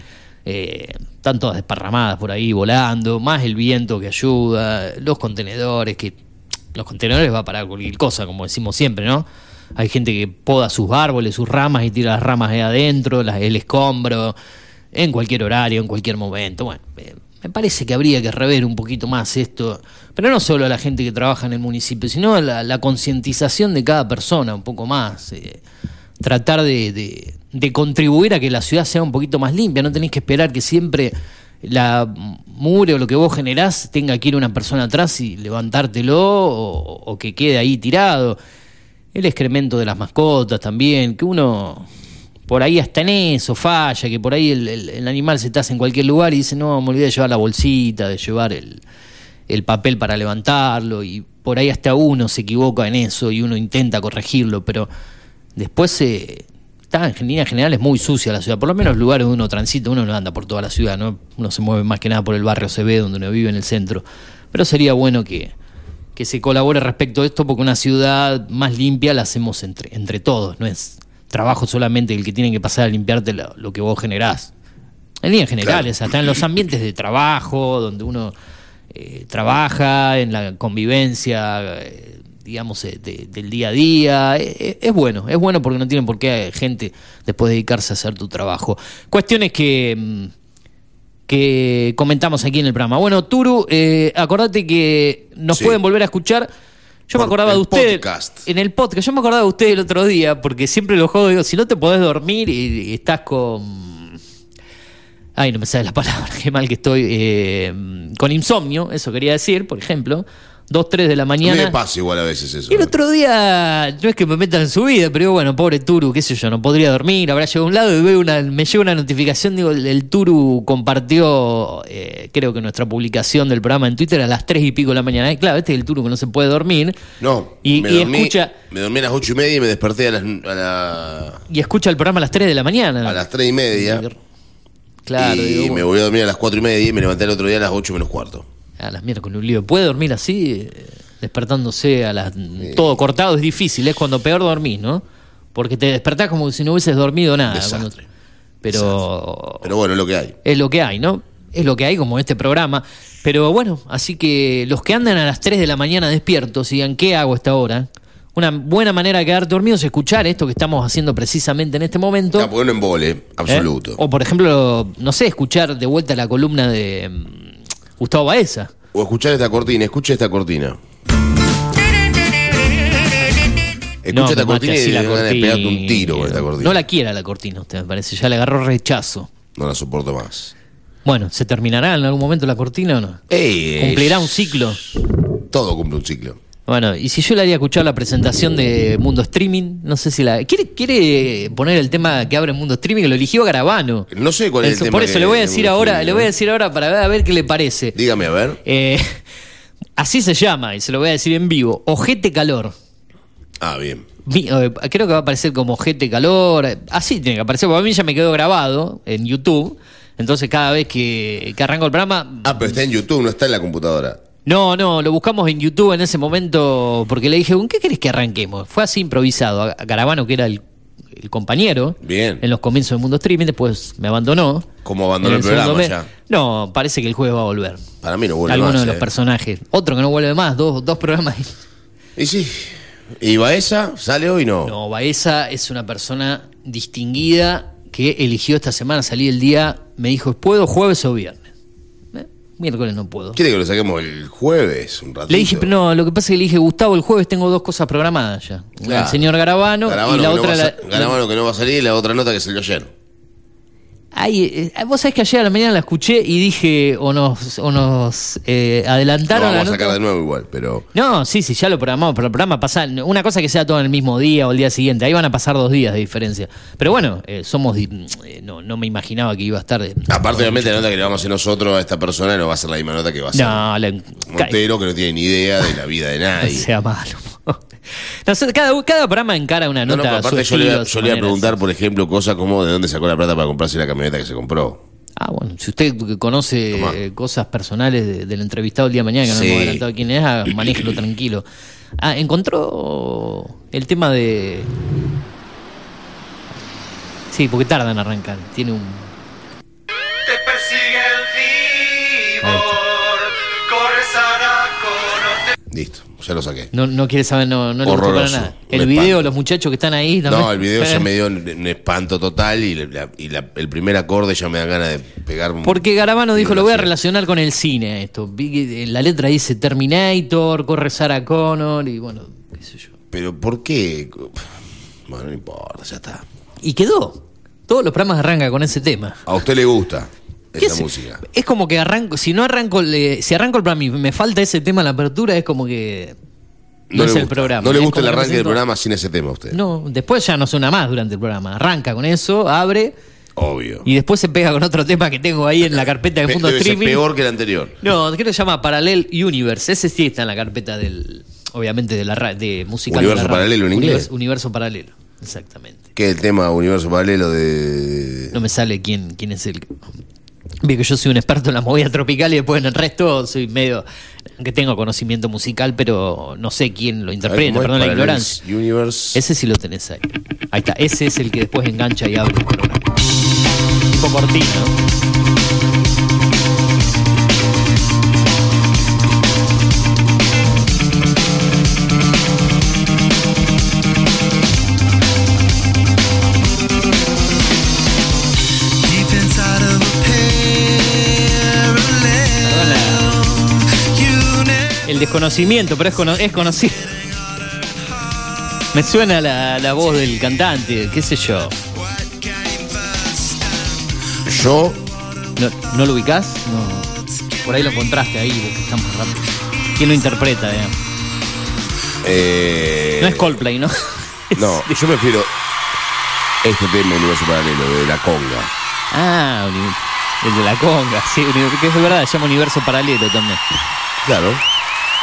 eh, están todas desparramadas por ahí volando, más el viento que ayuda, los contenedores, que los contenedores va a parar cualquier cosa, como decimos siempre, ¿no? Hay gente que poda sus árboles, sus ramas y tira las ramas de adentro, las, el escombro, en cualquier horario, en cualquier momento. Bueno, eh, me parece que habría que rever un poquito más esto, pero no solo a la gente que trabaja en el municipio, sino a la, concientización de cada persona un poco más. eh, tratar de contribuir a que la ciudad sea un poquito más limpia. No tenés que esperar que siempre la mure o lo que vos generás tenga que ir una persona atrás y levantártelo o, o que quede ahí tirado. El excremento de las mascotas también, que uno por ahí hasta en eso falla, que por ahí el, animal se hace en cualquier lugar y dice, no, me olvidé de llevar la bolsita, de llevar el, el papel para levantarlo, y por ahí hasta uno se equivoca en eso y uno intenta corregirlo, pero después eh, está en línea general es muy sucia la ciudad, por lo menos los lugares donde uno transita, uno no anda por toda la ciudad, ¿no? uno se mueve más que nada por el barrio CB donde uno vive en el centro, pero sería bueno que, que se colabore respecto a esto porque una ciudad más limpia la hacemos entre, entre todos, no es trabajo solamente el que tiene que pasar a limpiarte lo, lo que vos generás. En líneas generales, hasta en los ambientes de trabajo, donde uno eh, trabaja, en la convivencia, eh, digamos, eh, de- del día a día. Eh, Es, bueno, es bueno porque no tienen por qué gente después dedicarse a hacer tu trabajo. Cuestiones que, mm, que comentamos aquí en el programa. Bueno, Turu, eh, acordate que nos Sí. pueden volver a escuchar. Yo me acordaba de usted podcast. en el podcast. Yo me acordaba de usted el otro día porque siempre lo juego, digo, si no te podés dormir y, y estás con... Ay, no me sale la palabra, qué mal que estoy. eh, con insomnio, eso quería decir, por ejemplo. Dos, tres de la mañana. me pasa igual a veces eso. Y el otro día, no es que me metan en su vida, pero digo, bueno, pobre Turu, qué sé yo, no podría dormir, habrá llegado a un lado y veo una, me llega una notificación, digo, el, el Turu compartió, eh, creo que nuestra publicación del programa en Twitter a las tres y pico de la mañana. Y claro, este es el Turu que no se puede dormir. No, y, me, y dormí, escucha me dormí a las ocho y media y me desperté a las, a la- y escucha el programa a las tres de la mañana. a las tres y media. Claro, y digo, me bueno, volví a dormir a las cuatro y media y me levanté el otro día a las ocho menos cuarto. A las miércoles un lío. ¿Puede dormir así, eh, despertándose a las todo cortado? Es difícil, es cuando peor dormís, ¿no? Porque te despertás como si no hubieses dormido nada. Desastre. cuando- pero Pero bueno, es lo que hay. es lo que hay, ¿no? Es lo que hay como este programa. Pero bueno, así que los que andan a las 3 de la mañana despiertos y digan, ¿qué hago a esta hora? Una buena manera de quedarte dormido es escuchar esto que estamos haciendo precisamente en este momento. Está bueno en vole, ¿eh? absoluto. O por ejemplo, no sé, escuchar de vuelta la columna de mm, Gustavo Baeza. O escuchar esta cortina, escucha esta cortina. Escucha No, esta cortina y ganas de cortina. pegarte un tiro con esta cortina. No la quiera la cortina, usted me parece. Ya le agarró rechazo. No la soporto más. Bueno, ¿se terminará en algún momento la cortina o no? Ey, ¿Cumplirá es- un ciclo? Todo cumple un ciclo. Bueno, y si yo le haría escuchar la presentación de Mundo Streaming, no sé si la. ¿Quiere, quiere poner el tema que abre Mundo Streaming? Que lo eligió Garabano. No sé cuál es el Eso- tema Por eso que- le voy a de decir ahora, Streaming, le voy a decir ahora para ver, a ver qué le parece. Dígame, a ver. Eh, así se llama, y se lo voy a decir en vivo. Ojete calor. Ah, bien. Mi- eh, creo que va a aparecer como ojete calor. Así tiene que aparecer, porque a mí ya me quedó grabado en YouTube. Entonces cada vez que, que arranco el programa, Ah, pero está en YouTube, no está en la computadora. No, no, lo buscamos en YouTube en ese momento porque le dije, ¿con qué querés que arranquemos? Fue así improvisado. A Garabano, que era el, el compañero, Bien. en los comienzos del Mundo Streaming, después me abandonó. ¿Cómo abandonó En el programa mes- ya? No, parece que el jueves va a volver. Para mí no vuelve Alguno más. de los eh. personajes. Otro que no vuelve más, dos, dos programas. Y sí. ¿Y Baeza sale hoy no? No, Baeza es una persona distinguida que eligió esta semana salir el día, me dijo, ¿puedo jueves o viernes? Miércoles no puedo. ¿Quiere que lo saquemos el jueves un ratito? Le dije, pero no, lo que pasa es que le dije, Gustavo, el jueves tengo dos cosas programadas ya. Claro. del señor Garabano, Garabano y la no otra... la- Garabano que no va a salir y la otra nota que salió ayer. Ay, eh, vos sabés que ayer a la mañana la escuché y dije, o nos, o nos eh, Lo adelantaron vamos la a sacar de nuevo igual, pero... No, sí, sí, ya lo programamos, pero el programa pasa. Una cosa que sea todo en el mismo día o el día siguiente, ahí van a pasar dos días de diferencia. Pero bueno, eh, somos. eh, no, no me imaginaba que iba a estar. de- Aparte, obviamente, la nota que le vamos a hacer nosotros a esta persona no va a ser la misma nota que va a ser No, la- Montero, que no tiene ni idea de la vida de nadie. sea malo. No cada, cada programa encara una No, nota. no, su aparte yo le, estilo, iba- a su yo le iba a manera. preguntar, por ejemplo, cosas como de dónde sacó la plata para comprarse la camioneta que se compró. Ah, bueno, si usted que conoce Tomá. eh, cosas personales de- del entrevistado el día de mañana, que no Sí. hemos adelantado quién es, ah, manéjelo tranquilo. Ah, encontró el tema de. Sí, porque tarda en arrancar. Tiene un. Te persigue el Listo, ya lo saqué. No, no quiere saber, no, no le gustó para nada. Me El video, espanto. los muchachos que están ahí también. No, el video ya Eh, me dio un, espanto total y, la- y la- el primer acorde ya me da ganas de pegar. Porque Garabano dijo, lo voy a relacionar con el cine esto. En la letra dice Terminator, corre Sarah Connor y bueno, qué sé yo. Pero ¿por qué? Bueno, no importa, ya está. Y quedó. Todos los programas arrancan con ese tema. A usted le gusta ¿Qué esa sé? música. Es como que arranco, si no arranco, le- si arranco el programa y me falta ese tema en la apertura, es como que no, es el programa. No le Es gusta el arranque del programa sin ese tema a usted. No, después ya no suena más durante el programa. Arranca con eso, abre Obvio. y después se pega con otro tema que tengo ahí en la carpeta de ser Streaming. peor que el anterior. No, creo que se llama Parallel Universe. Ese sí está en la carpeta del. Obviamente de la de musical. de Universo la radio. paralelo en inglés. Universo, universo paralelo, exactamente. Que el tema universo paralelo de... No me sale quién, quién es el. Vi que yo soy un experto en la movida tropical y después en el resto soy medio. que tengo conocimiento musical, pero no sé quién lo interpreta, perdón la ignorancia. Universe. Ese sí lo tenés ahí. Ahí está, ese es el que después engancha y abre el programa. Tipo cortina, ¿no? El desconocimiento, pero es, cono- es conocido. Me suena la, la voz del cantante, qué sé yo. Yo, ¿No, ¿no lo ubicás? No. Por ahí lo encontraste ahí, porque está más rápido. ¿Quién lo interpreta? digamos? eh, No es Coldplay, ¿no? No, yo prefiero este tema Universo Paralelo, de la conga. Ah, el de la conga, sí, que es verdad, se llama Universo Paralelo también. Claro.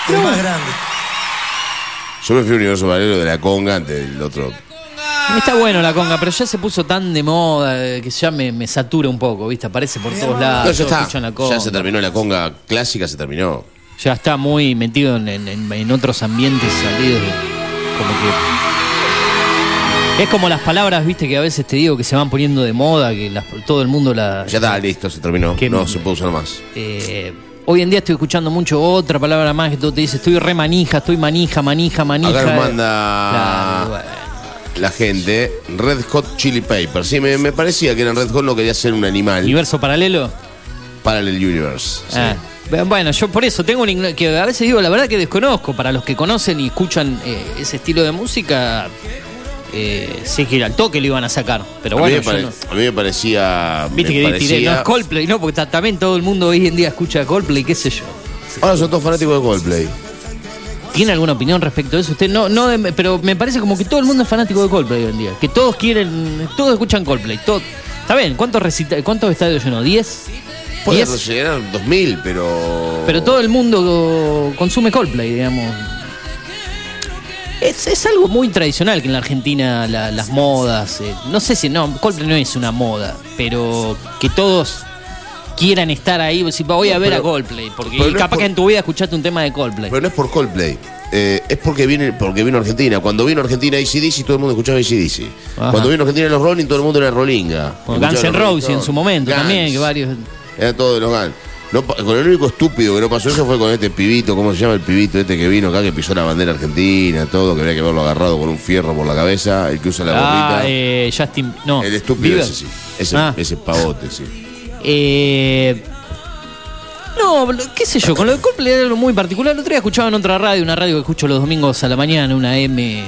El más grande. Yo prefiero Universo Paralelo de la conga antes del otro. Está bueno la conga, pero ya se puso tan de moda eh, que ya me, me satura un poco, ¿viste? Aparece por todos lados. No, ya todos está. escuchan la conga. Ya se terminó la conga clásica, se terminó. Ya está muy metido en, en- otros ambientes salidos. Como que. Es como las palabras, viste, que a veces te digo que se van poniendo de moda, que las- todo el mundo la. Ya está, listo, se terminó. Que- No se puede usar más. Eh, hoy en día estoy escuchando mucho otra palabra más que te dice, estoy re manija, estoy manija, manija, manija. Acá nos manda Claro, bueno. la gente Red Hot Chili Pepper. Sí, me, me parecía que eran Red Hot, no quería ser un animal. Universo paralelo. Parallel Universe. sí. Ah, Bueno, yo por eso tengo un que a veces digo, la verdad que desconozco, para los que conocen y escuchan eh, ese estilo de música, eh, sé que al toque lo iban a sacar, pero a, bueno, mí me yo pare- no- a mí me parecía. Viste me que parecía- tiré, no es Coldplay, no, porque ta- también todo el mundo hoy en día escucha Coldplay, qué sé yo. Ahora son todos fanáticos de Coldplay. ¿Tiene alguna opinión respecto a eso? Usted no, no, de- pero me parece como que todo el mundo es fanático de Coldplay hoy en día. Que todos quieren, todos escuchan Coldplay. Todo, Está bien, ¿cuántos, recita- cuántos estadios llenó? ¿10? Puede ¿10? llegar a 2000, pero. Pero todo el mundo consume Coldplay, digamos. Es, es algo muy tradicional que en la Argentina la- las modas, eh, no sé si no, Coldplay no es una moda, pero que todos quieran estar ahí, si voy a ver Pero- a Coldplay, porque pero y no es capaz por- que en tu vida escuchaste un tema de Coldplay. Pero no es por Coldplay. Eh, es porque viene porque vino a Argentina. Cuando vino a Argentina ACDC, todo el mundo escuchaba ACDC. Ajá. Cuando vino a Argentina los Rolling, todo el mundo era Rollinga. Con Guns Escuchaba N' los Rolling Roses en Stones. su momento Guns. también, que varios... Era todo de los Guns. No, con el único estúpido que no pasó eso fue con este pibito, ¿cómo se llama el pibito este que vino acá, que pisó la bandera argentina, todo, que habría que haberlo agarrado con un fierro por la cabeza, el que usa la Ah, gorrita. eh, Justin... No, el estúpido Bieber. ese sí. Ese, Ah. ese pavote, sí. Eh, no, qué sé yo, con lo de Coldplay era algo muy particular. El otro día escuchaba en otra radio, una radio que escucho los domingos a la mañana, una M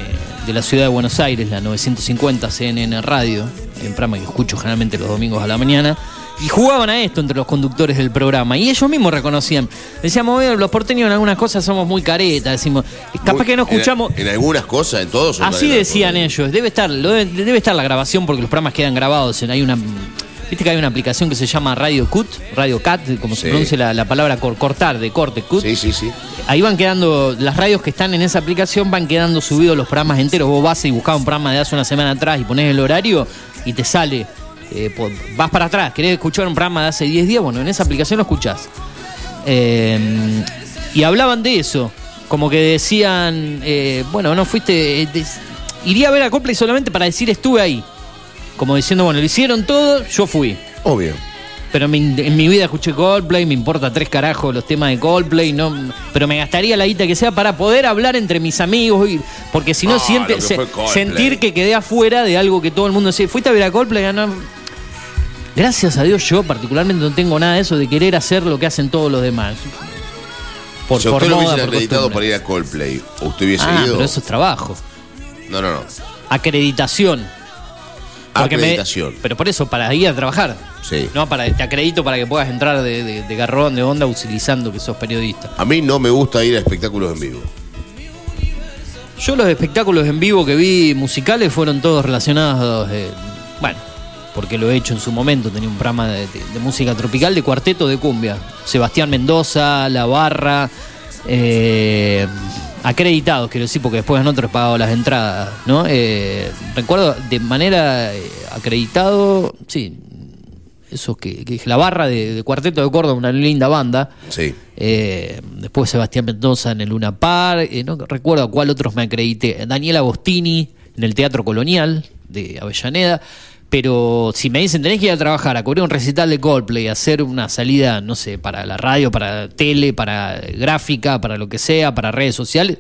de la ciudad de Buenos Aires, la 950 CNN Radio, en programa que escucho generalmente los domingos a la mañana. Y jugaban a esto entre los conductores del programa. Y ellos mismos reconocían. Decíamos, "Oye, los porteños en algunas cosas somos muy caretas. Decimos, capaz Muy- que no escuchamos. En, algunas cosas, en todos. Así decían ellos. Debe estar, debe, debe estar la grabación porque los programas quedan grabados. Hay una, viste que hay una aplicación que se llama Radio Cut, Radio Cat, como se pronuncia la, la palabra cor- cortar, de corte, cut. Sí, sí, sí. Ahí van quedando, las radios que están en esa aplicación van quedando subidos los programas enteros. Vos vas y buscás un programa de hace una semana atrás y pones el horario y te sale. Eh, vas para atrás, querés escuchar un programa de hace 10 días, bueno, en esa aplicación lo escuchás. Eh, y hablaban de eso, como que decían, eh, bueno, no fuiste, eh, iría a ver a Coldplay solamente para decir estuve ahí. Como diciendo, bueno, lo hicieron todo, yo fui. Obvio. Pero en mi vida escuché Coldplay, me importa tres carajos los temas de Coldplay, no, pero me gastaría la guita que sea para poder hablar entre mis amigos, y- porque si no, No, siente, se- sentir que quedé afuera de algo que todo el mundo dice, ¿fuiste a ver a Coldplay? Ah, no. Gracias a Dios yo particularmente no tengo nada de eso de querer hacer lo que hacen todos los demás. Por, si por usted lo por acreditado para ir a Coldplay, ¿usted hubiese Ah, ido? pero eso es trabajo. No, no, no. Acreditación. Porque me- Acreditación. pero por eso, para ir a trabajar. Sí. No, para, te acredito para que puedas entrar de, de- de garrón, de onda, utilizando que sos periodista. A mí no me gusta ir a espectáculos en vivo. Yo los espectáculos en vivo que vi musicales fueron todos relacionados, eh, bueno, porque lo he hecho en su momento, tenía un programa de, de- de música tropical de cuarteto de cumbia. Sebastián Mendoza, La Barra, eh, acreditados, quiero decir, porque después en otros he pagado las entradas, ¿no? Eh, recuerdo de manera eh, acreditado, sí, esos que, que La Barra de, de Cuarteto de Córdoba, una linda banda. Sí. Eh, después Sebastián Mendoza en el Luna Par, eh, no recuerdo a cuál otros me acredité. Daniel Agostini en el Teatro Colonial de Avellaneda. Pero si me dicen tenés que ir a trabajar, a cubrir un recital de Coldplay, hacer una salida, no sé, para la radio, para tele, para gráfica, para lo que sea, para redes sociales,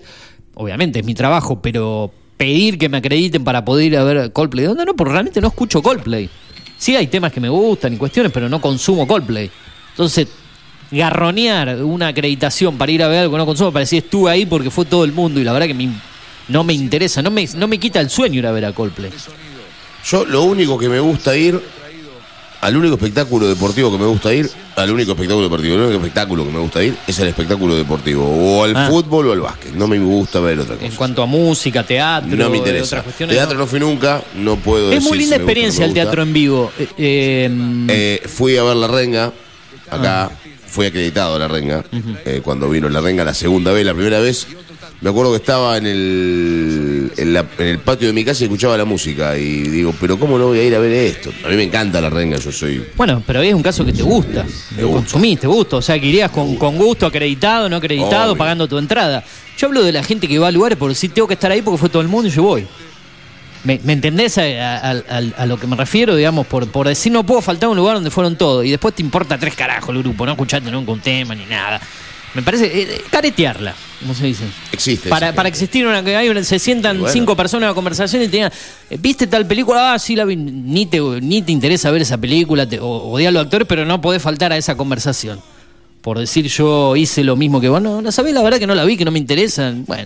obviamente es mi trabajo, pero pedir que me acrediten para poder ir a ver Coldplay, ¿dónde no? Porque realmente no escucho Coldplay. Sí hay temas que me gustan y cuestiones, pero no consumo Coldplay. Entonces, garronear una acreditación para ir a ver algo que no consumo, para decir estuve ahí porque fue todo el mundo y la verdad que me- no me interesa, no me, no me quita el sueño ir a ver a Coldplay. Yo lo único que me gusta ir, al único espectáculo deportivo que me gusta ir, al único espectáculo deportivo, el único espectáculo que me gusta ir es el espectáculo deportivo, o al Ah. fútbol o al básquet. No me gusta ver otra cosa. En cuanto a música, teatro, no me interesa. otras cuestiones. Teatro no fui nunca, no puedo Es decir muy si linda gusta no experiencia el teatro en vivo. Eh, eh, Eh, fui a ver La Renga, acá, Ah. fui acreditado a La Renga, eh, cuando vino La Renga la segunda vez, la primera vez, me acuerdo que estaba en el, en, la- en el patio de mi casa y escuchaba la música y digo, pero ¿cómo no voy a ir a ver esto? A mí me encanta La Renga, yo soy... Bueno, pero es un caso que te gusta. Me lo gusta. consumís, te gusta. O sea, que irías con, con gusto, acreditado, no acreditado, Obvio. pagando tu entrada. Yo hablo de la gente que va a lugares por decir, tengo que estar ahí porque fue todo el mundo y yo voy. ¿Me, me entendés a, a- a- a lo que me refiero, digamos, por, por decir no puedo faltar a un lugar donde fueron todos y después te importa tres carajos el grupo, no escuchaste nunca un tema ni nada. Me parece eh, eh, caretearla, como se dice. Existe. Para, para existir una que hay una- se sientan Y bueno. cinco personas en una conversación y te digan, eh, ¿viste tal película? Ah, sí la vi. Ni te, ni te interesa ver esa película, te, o odiar a los actores, pero no podés faltar a esa conversación. Por decir yo hice lo mismo que vos, no, no sabés la verdad que no la vi, que no me interesa. Bueno,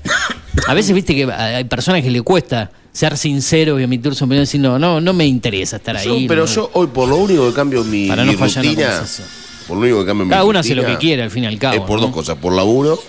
a veces viste que hay personas que le cuesta ser sincero y emitir su opinión y decir, no, no, no me interesa estar Yo- ahí. pero no". yo hoy por lo único que cambio mi, Para no mi fallar en la rutina, conversación. Por lo único que cambio mi Cada uno hace lo que quiere al fin y al cabo. Es por ¿no? dos cosas, por laburo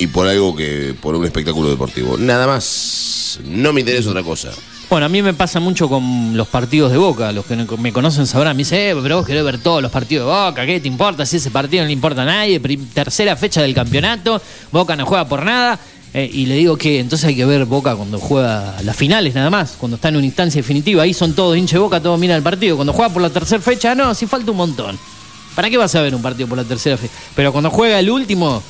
y por algo que, por un espectáculo deportivo. Nada más, no me interesa otra cosa. Bueno, a mí me pasa mucho con los partidos de Boca. Los que me conocen sabrán. Me dicen, eh, pero vos querés ver todos los partidos de Boca. ¿Qué te importa si ese partido no le importa a nadie? Tercera fecha del campeonato. Boca no juega por nada. Eh, y le digo que entonces hay que ver Boca cuando juega las finales nada más. Cuando está en una instancia definitiva. Ahí son todos hinche Boca, todos miran el partido. Cuando juega por la tercera fecha, no, sí falta un montón. ¿Para qué vas a ver un partido por la tercera fecha? Pero cuando juega el último,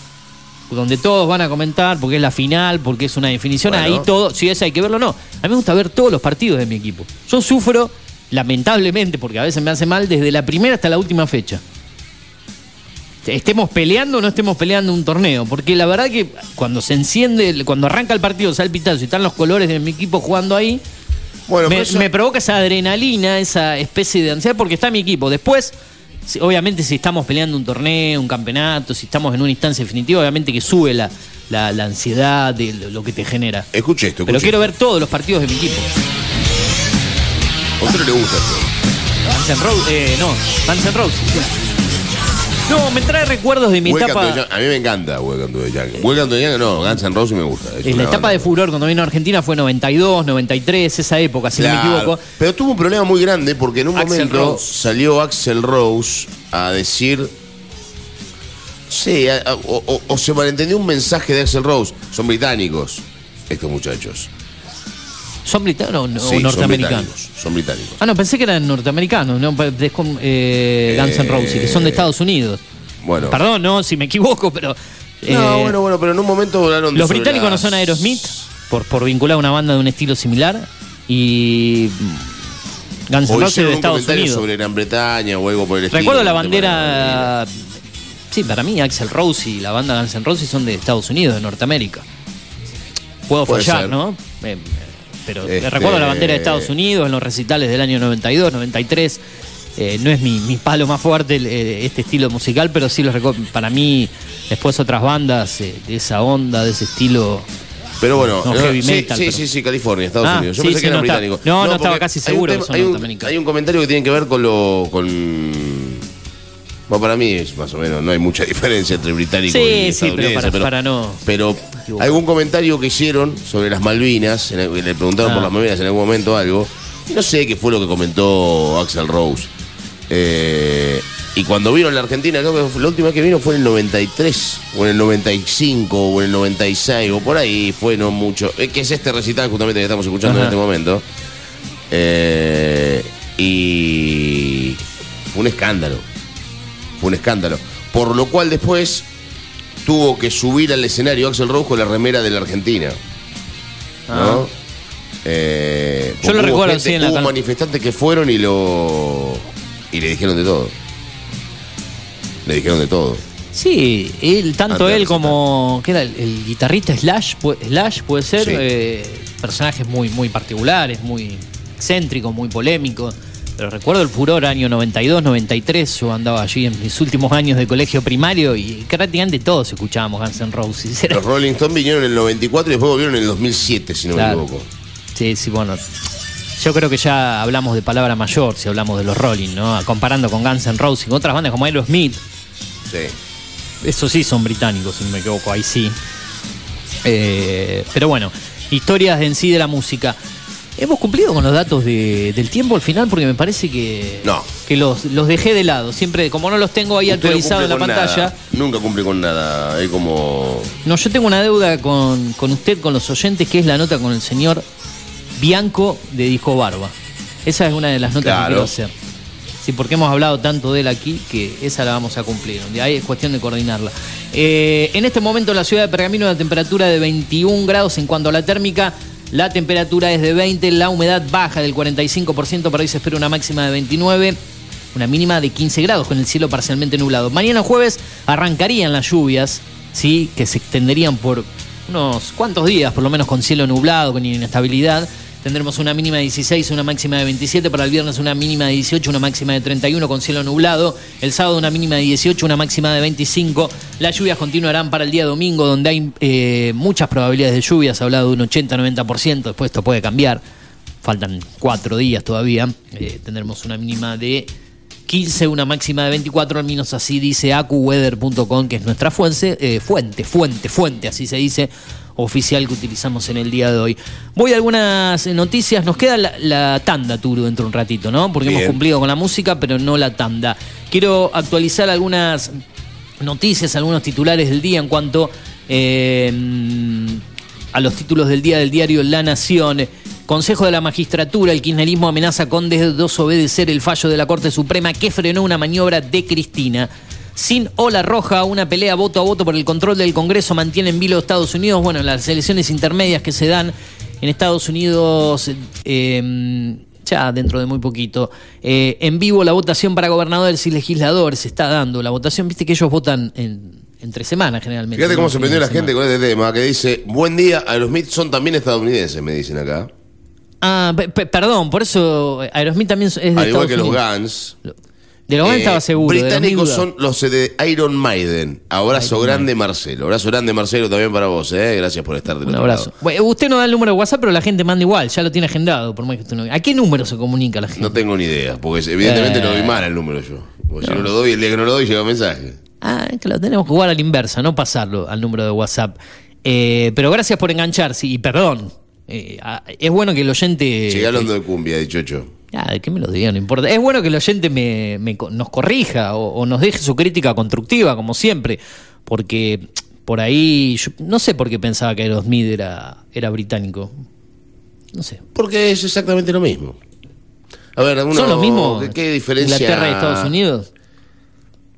donde todos van a comentar porque es la final, porque es una definición, Bueno. ahí todo, si ese hay que verlo o no. A mí me gusta ver todos los partidos de mi equipo. Yo sufro, lamentablemente, porque a veces me hace mal, desde la primera hasta la última fecha. Estemos peleando o no estemos peleando un torneo, porque la verdad que cuando se enciende, cuando arranca el partido, sale el pitazo y están los colores de mi equipo jugando ahí, Bueno, me, pero eso- me provoca esa adrenalina, esa especie de ansiedad, porque está mi equipo. Después, obviamente, si estamos peleando un torneo, un campeonato, si estamos en una instancia definitiva, obviamente que sube la, la- la ansiedad de lo- que te genera. escuche esto, Pero quiero ver todos los partidos de mi equipo. ¿A usted no le gusta esto? Guns N' Roses, eh, no, Guns N' Roses. No, me trae recuerdos de mi Welcome to etapa. the Jungle. A mí me encanta Welcome to the Jungle. Welcome to the Jungle, no, Guns N' Roses me gusta. es En la una etapa banda. de furor cuando vino a Argentina fue 92, 93, esa época, si no Claro, me equivoco. Pero tuvo un problema muy grande porque en un Axl momento Rose. salió Axel Rose a decir. Sí, a- a- o, o- o se malentendió un mensaje de Axel Rose. Son británicos, estos muchachos. ¿Son británicos o Sí, son norteamericanos? británicos, Son británicos. Ah, no, pensé que eran norteamericanos, ¿no? Pa- es como, eh, Guns N' Eh, Roses, que son de Estados Unidos. Bueno. Perdón, no, si me equivoco, pero. eh, No, bueno, bueno, pero en un momento hablaron los británicos no son Aerosmith, por, por vincular a una banda de un estilo similar. Y. Guns N' Roses de Estados Unidos. sobre Gran Bretaña o algo por el estilo. Recuerdo la de bandera. Sí, para mí, Axel Rose y la banda Guns N' Roses son de Estados Unidos, de Norteamérica. Puedo Puede fallar, ser. ¿no? Eh, pero Este- recuerdo la bandera de Estados Unidos en los recitales del año 92, 93. Eh, no es mi, mi palo más fuerte eh, este estilo musical, pero sí los recuerdo. Para mí, después otras bandas eh, de esa onda, de ese estilo. Pero bueno, No, no, heavy sí, metal, sí, pero- sí, sí, California, Estados Ah, Unidos. Yo sí, pensé sí, que no británicos. no, no estaba casi hay un seguro que son hay un, hay un comentario que tiene que ver con lo. con. Bueno, para mí es más o menos, no hay mucha diferencia entre británico Sí, y sí, estadounidense, pero para- para no Pero algún comentario que hicieron sobre las Malvinas, le preguntaron Ah. por las Malvinas en algún momento algo, y no sé qué fue lo que comentó Axel Rose. Eh, y cuando vino la Argentina, creo que la última vez que vino fue en el 93, o en el 95, o en el 96, o por ahí fue no mucho. eh, que es este recital justamente que estamos escuchando en este momento. Eh, y fue un escándalo. Fue un escándalo. Por lo cual después tuvo que subir al escenario Axel Rose con la remera de la Argentina. ¿No? Eh, Ah. Yo lo recuerdo, gente- sí, en la hubo manifestantes que fueron y lo. y le dijeron de todo. Le dijeron de todo. Sí, él, tanto Antes él como. ¿Qué era? El, el guitarrista Slash, pu- Slash puede ser. Sí. eh, personajes muy, muy particulares, muy excéntricos, muy polémicos. Pero recuerdo el furor año 92, 93, yo andaba allí en mis últimos años de colegio primario y prácticamente todos escuchábamos Guns N' Roses. Los Rolling Stones vinieron en el 94 y después volvieron en el 2007, si no Claro. me equivoco. Sí, sí, bueno. Yo creo que ya hablamos de palabra mayor si hablamos de los Rolling, ¿no? Comparando con Guns N' Roses y con otras bandas como Aerosmith. Sí. Esos sí son británicos, si no me equivoco, ahí sí. Eh, pero bueno, historias en sí de la música. Hemos cumplido con los datos de- del tiempo al final porque me parece que, No. que los, los dejé de lado. Siempre, como no los tengo ahí Usted no actualizados en la pantalla. nada. Nunca cumple con nada. Es como. No, yo tengo una deuda con, con usted, con los oyentes, que es la nota con el señor Bianco de Disco Barba. Esa es una de las notas Claro. que quiero hacer. Sí, porque hemos hablado tanto de él aquí que esa la vamos a cumplir. De ahí es cuestión de coordinarla. Eh, en este momento en la ciudad de Pergamino la temperatura de 21 grados en cuanto a la térmica. La temperatura es de 20, la humedad baja del 45%, para hoy se espera una máxima de 29 una mínima de 15 grados con el cielo parcialmente nublado. Mañana jueves arrancarían las lluvias, ¿sí? que se extenderían por unos cuantos días, por lo menos con cielo nublado, con inestabilidad. Tendremos una mínima de 16, una máxima de 27. Para el viernes una mínima de 18, una máxima de 31 con cielo nublado. El sábado una mínima de 18, una máxima de 25. Las lluvias continuarán para el día domingo, donde hay eh, muchas probabilidades de lluvias. Ha hablado de un 80-90%. Después esto puede cambiar. Faltan cuatro días todavía. Eh, tendremos una mínima de 15, una máxima de 24, al menos así dice acuweather.com, que es nuestra fuente, eh, fuente, fuente, fuente, así se dice, oficial que utilizamos en el día de hoy. Voy a algunas noticias, nos queda la, la tanda, Turu, dentro de un ratito, ¿no? Porque hemos cumplido con la música, pero no la tanda. Quiero actualizar algunas noticias, algunos titulares del día en cuanto eh, a los títulos del día del diario La Nación. Consejo de la Magistratura, el kirchnerismo amenaza con desobedecer el fallo de la Corte Suprema que frenó una maniobra de Cristina. Sin ola roja, una pelea voto a voto por el control del Congreso mantiene en vilo Estados Unidos. Bueno, las elecciones intermedias que se dan en Estados Unidos, eh, ya dentro de muy poquito, eh, en vivo la votación para gobernadores y legisladores se está dando. La votación, viste que ellos votan en- entre semanas generalmente. Fíjate cómo se prendió la gente con este tema, que dice, buen día, a los Smith son también estadounidenses, me dicen acá. Ah, pe- pe- perdón, por eso eh, Aerosmith también es de Al igual Estados que los. Guns. De los Guns Eh, estaba seguro. de los Británicos son los de Iron Maiden. Abrazo Iron grande, Marcelo. Abrazo grande, Marcelo, también para vos, ¿eh? Gracias por estar del Un abrazo. Bueno, usted no da el número de WhatsApp, pero la gente manda igual, ya lo tiene agendado, por más que usted no. ¿A qué número se comunica la gente? No tengo ni idea, porque evidentemente Eh. no doy mal el número yo. Porque si no lo doy, el día que no lo doy, llega un mensaje. Ah, lo tenemos que jugar a la inversa, no pasarlo al número de WhatsApp. Eh, pero gracias por engancharse y perdón. Eh, ah, es bueno que el oyente. Hablando de cumbia, dicho hecho. Ah, de qué me lo diga, no importa. Es bueno que el oyente me, me nos corrija o, o nos deje su crítica constructiva, como siempre. Porque por ahí. yo no sé por qué pensaba que Aerosmith era, era británico. No sé. Porque es exactamente lo mismo. A ver, uno, ¿Son los mismos? ¿qué, qué diferencia? Inglaterra y Estados Unidos.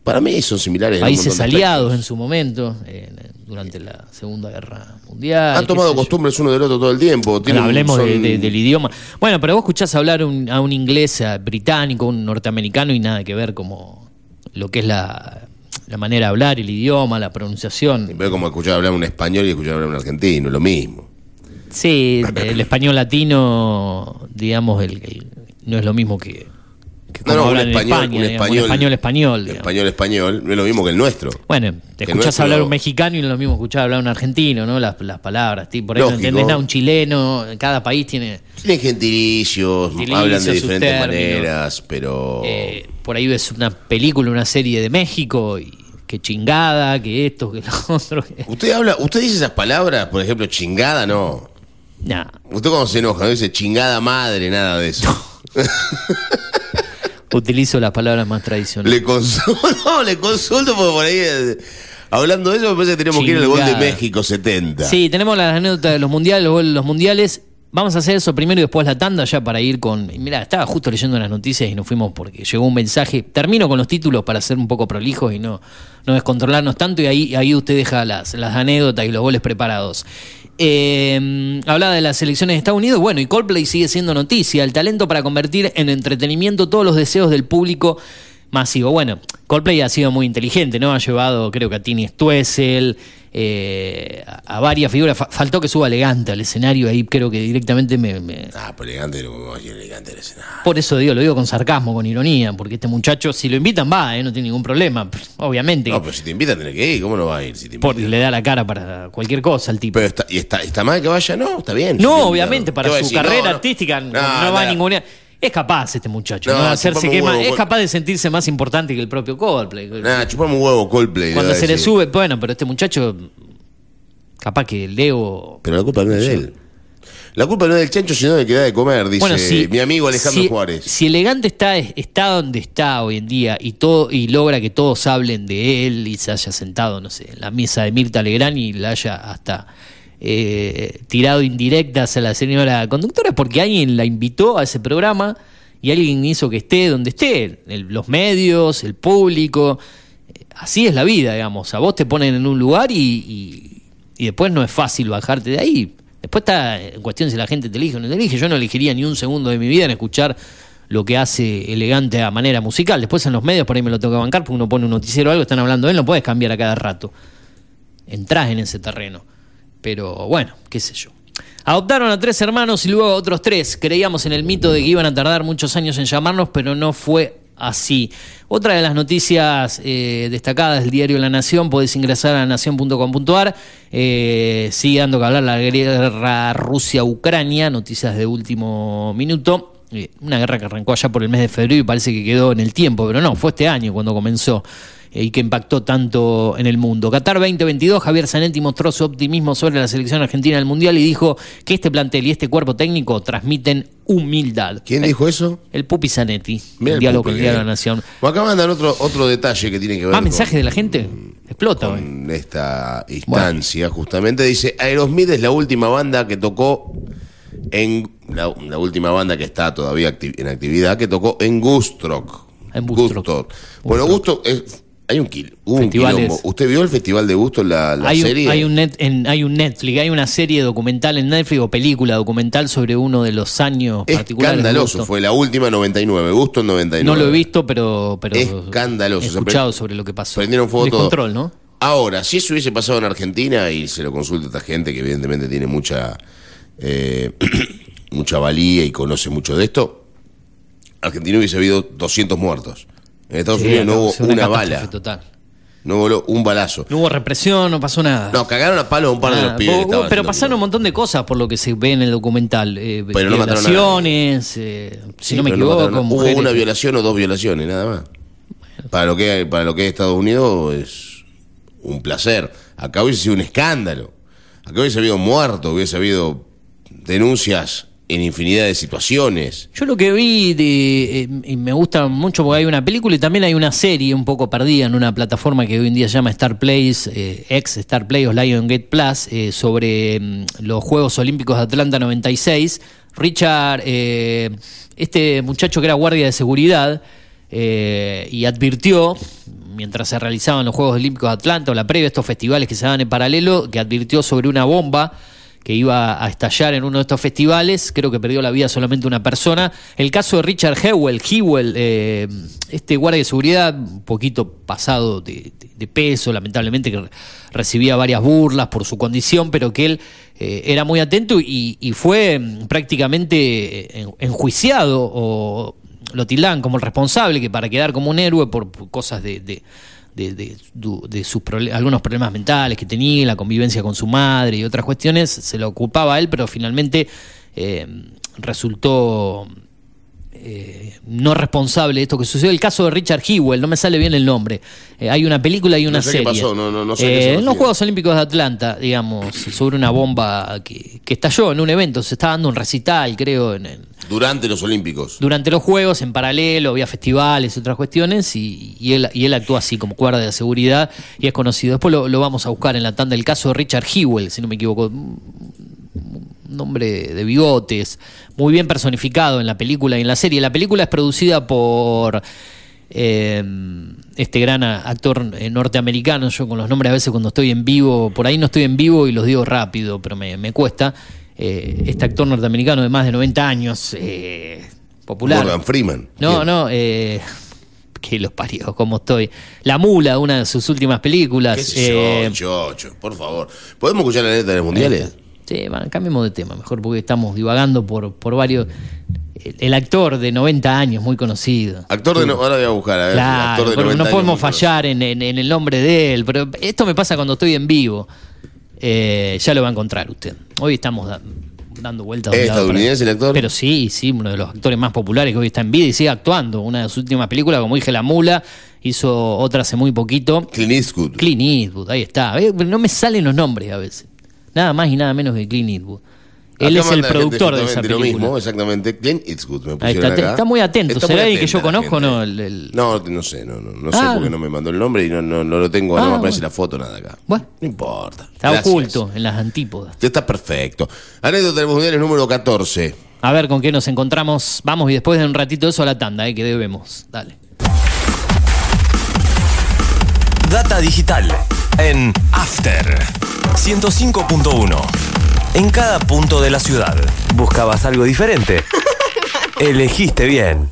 Para mí son similares. Países aliados en su momento, eh, durante la Segunda Guerra Mundial. Han tomado costumbres uno del otro todo el tiempo. Bueno, hablemos de- son- de- del idioma. Bueno, pero vos escuchás hablar un- a un inglés a británico, un norteamericano y nada que ver como lo que es la, la manera de hablar, el idioma, la pronunciación. Veo como escuchar hablar un español y escuchar hablar un argentino, lo mismo. Sí, el español latino, digamos, el, el- no es lo mismo que No, no, un español, España, un digamos, español, un español español. digamos. español español, no es lo mismo que el nuestro. Bueno, te Que escuchás hablar un mexicano y no es lo mismo escuchar hablar un argentino, ¿no? Las, las palabras, tipo, por ahí no Lógico. entendés nada, un chileno, cada país tiene... Tienen gentilicios, Gentilicios, hablan de diferentes términos. maneras, pero Eh, por ahí ves una película, una serie de México y que chingada, que esto, que lo otro. usted habla, usted dice esas palabras, por ejemplo, chingada, no. Nah, Usted cuando se enoja, no dice chingada madre, nada de eso. utilizo las palabras más tradicionales. le consulto, no, le consulto porque por ahí eh, hablando de eso me parece que tenemos que ir al gol de. México 70. Sí, tenemos las anécdotas de los mundiales, los, goles de los mundiales. Vamos a hacer eso primero y después la tanda ya para ir con... Mira, estaba justo leyendo las noticias y nos fuimos porque llegó un mensaje. Termino con los títulos para ser un poco prolijos y no, no descontrolarnos tanto y ahí, ahí usted deja las, las anécdotas y los goles preparados. Eh, hablaba de las elecciones de Estados Unidos, bueno, y Coldplay sigue siendo noticia, el talento para convertir en entretenimiento todos los deseos del público masivo. Bueno, Coldplay ha sido muy inteligente, ¿no? Ha llevado, creo que a Tini Stuessel, eh, a, varias figuras. Fa- faltó que suba elegante al escenario, ahí creo que directamente me- me, Ah, pero elegante no me voy elegante del escenario. por eso digo, lo digo con sarcasmo, con ironía, porque este muchacho, si lo invitan, va, ¿eh? no tiene ningún problema. Obviamente, No, pero si te invitan, tenés que ir. ¿Cómo no va a ir? Si te por- invitan? le da la cara para cualquier cosa al tipo. Pero está, y está, está mal que vaya, no, está bien. no, Si obviamente, ¿qué para su decir? carrera No, no. artística no, No, va a ninguna. Es capaz este muchacho, No, ¿no? Hacerse chupame que un más- huevo, es capaz de sentirse más importante que el propio Coldplay. Nah, chupame un huevo Coldplay. Cuando se le sube, bueno, pero este muchacho, capaz que el ego. Pero la culpa no es de él. La culpa no es del chancho, sino de que da de comer, dice Bueno, si, mi amigo Alejandro si- Juárez. Si Elegante está, está donde está hoy en día y todo y logra que todos hablen de él y se haya sentado, no sé, en la mesa de Mirta Legrand y la haya hasta eh, tirado indirectas a la señora conductora, porque alguien la invitó a ese programa y alguien hizo que esté donde esté, los medios, el público. Así es la vida, digamos. A vos te ponen en un lugar y, y- después no es fácil bajarte de ahí. Después está en cuestión si la gente te elige o no te elige. Yo no elegiría ni un segundo de mi vida en escuchar lo que hace elegante a manera musical. Después en los medios por ahí me lo que bancar porque uno pone un noticiero o algo, están hablando de él, no puedes cambiar a cada rato. Entrás en ese terreno. Pero bueno, qué sé yo. Adoptaron a tres hermanos y luego a otros tres. Creíamos en el mito de que iban a tardar muchos años en llamarnos, pero no fue así. Otra de las noticias eh, destacadas del diario La Nación, podés ingresar a nación.com.ar. Eh, sigue dando que hablar la guerra Rusia-Ucrania, noticias de último minuto. Eh, una guerra que arrancó allá por el mes de febrero y parece que quedó en el tiempo, pero no, fue este año cuando comenzó y que impactó tanto en el mundo. Qatar 2022, Javier Zanetti mostró su optimismo sobre la selección argentina del Mundial y dijo que este plantel y este cuerpo técnico transmiten humildad. ¿Quién diálogo eso? El Pupi Zanetti, Mirá el diálogo con el diario eh. de la Nación. Acá mandan otro, otro detalle que tiene que ver ¿Más con, mensajes de la gente? Explota, hoy. con esta instancia, justamente. Dice, Aerosmith es la última banda que tocó en... La, la última banda que está todavía acti- en actividad, que tocó en Gustrock. En. Woodstock. Bueno, Gusto es... Hay un, hubo un Festivales. quilombo. ¿Usted vio el Festival de Gusto, la, la hay, un- serie? hay un net, en- hay un Netflix, hay una serie documental en Netflix o película documental sobre uno de los años particulares. de Escandaloso, fue la última 99, Gusto en 99. No lo he visto, pero, pero Escandaloso. he escuchado sobre lo que pasó. Prendieron fuego todo. Descontrol, ¿no? Ahora, si eso hubiese pasado en Argentina y se lo consulta a esta gente que evidentemente tiene mucha eh, mucha valía y conoce mucho de esto, Argentina hubiese habido 200 muertos. En Estados Sí, Unidos no hubo una, bala, Total. no hubo un balazo. No hubo represión, no pasó nada. No, cagaron a palo a un par de los pibes. Hubo- estaban pero pasaron un montón de cosas por lo que se ve en el documental. Eh, Pero no mataron a violaciones, eh, si Sí, no me equivoco. Hubo una violación o dos violaciones, nada más. Para lo que para lo que es Estados Unidos es un placer. Acá hubiese sido un escándalo. Acá hubiese habido muertos, hubiese habido denuncias en infinidad de situaciones. Yo lo que vi eh, y me gusta mucho porque hay una película y también hay una serie un poco perdida en una plataforma que hoy en día se llama Star Plays, eh, ex Star Play o Lion Gate Plus, eh, sobre mm, los Juegos Olímpicos de Atlanta 96. Richard, eh, este muchacho que era guardia de seguridad y advirtió, mientras se realizaban los Juegos Olímpicos de Atlanta o la previa, estos festivales que se daban en paralelo, que advirtió sobre una bomba que iba a estallar en uno de estos festivales. Creo que perdió la vida solamente una persona. El caso de Richard Hewell, Hewell eh, este guardia de seguridad, un poquito pasado de, peso, lamentablemente, que re- recibía varias burlas por su condición, pero que él eh, era muy atento y, fue mm, prácticamente en- enjuiciado o lo tildan como el responsable, que para quedar como un héroe por, cosas de- de, de sus algunos problemas mentales que tenía, la convivencia con su madre y otras cuestiones, se lo ocupaba él, pero finalmente eh, resultó eh, no responsable de esto que sucedió. El caso de Richard Hewell, no me sale bien el nombre. Eh, hay una película y una No sé qué serie. pasó, no- sé qué Eh, en los Juegos Olímpicos de Atlanta, digamos, sobre una bomba que, que estalló en un evento. Se estaba dando un recital, creo, en, en- Durante los Olímpicos. durante los Juegos, en paralelo, había festivales y otras cuestiones, y, y él, y él actúa así como guardia de seguridad y es conocido. Después lo, lo vamos a buscar en la tanda. El caso de Richard Hewell, si no me equivoco. Un nombre de bigotes, muy bien personificado en la película y en la serie. La película es producida por eh, este gran actor eh, norteamericano. Yo con los nombres a veces cuando estoy en vivo, por ahí no estoy en vivo y los digo rápido, pero me, me cuesta. Eh, este actor norteamericano de más de 90 años, eh, popular. Morgan Freeman. No, Bien. no, eh, que los parió, como estoy. La Mula, una de sus últimas películas. ¿Qué sé yo, eh, chocho? Por favor. ¿Podemos escuchar la letra de los mundiales? Sí, bueno, cambiemos de tema, mejor porque estamos divagando por, por varios. El, el actor de 90 años, muy conocido. Actor de. No, ahora voy a buscar, a ver. Claro, actor de porque 90 no podemos fallar en, en- en el nombre de él. Pero esto me pasa cuando estoy en vivo. Eh, ya lo va a encontrar usted. Hoy estamos da- dando vueltas. ¿Es lado para estadounidense el actor? Pero sí, sí, uno de los actores más populares que hoy está en vida y sigue actuando. Una de sus últimas películas, como dije, La Mula, hizo otra hace muy poquito. Clint Eastwood. Clint Eastwood, ahí está. Eh, No me salen los nombres a veces. Nada más y nada menos que Clint Eastwood. Él Acá es el productor de esa película. Lo mismo, exactamente. Clint Eastwood me pusieron está, acá. está muy atento. Está ¿Será muy el que yo conozco o no? El- el- No, no sé, no, no, no sé Ah. porque no me mandó el nombre y no, no, no lo tengo, Ah, no me aparece bueno. la foto, nada acá. Bueno. No importa. Está Gracias. oculto en las antípodas. Está perfecto. Anécdota de los mundiales número 14. A ver con qué nos encontramos. Vamos y después de un ratito eso a la tanda, eh, que debemos. Dale. Data digital en After 105.1. En cada punto de la ciudad. ¿Buscabas algo diferente? Elegiste bien.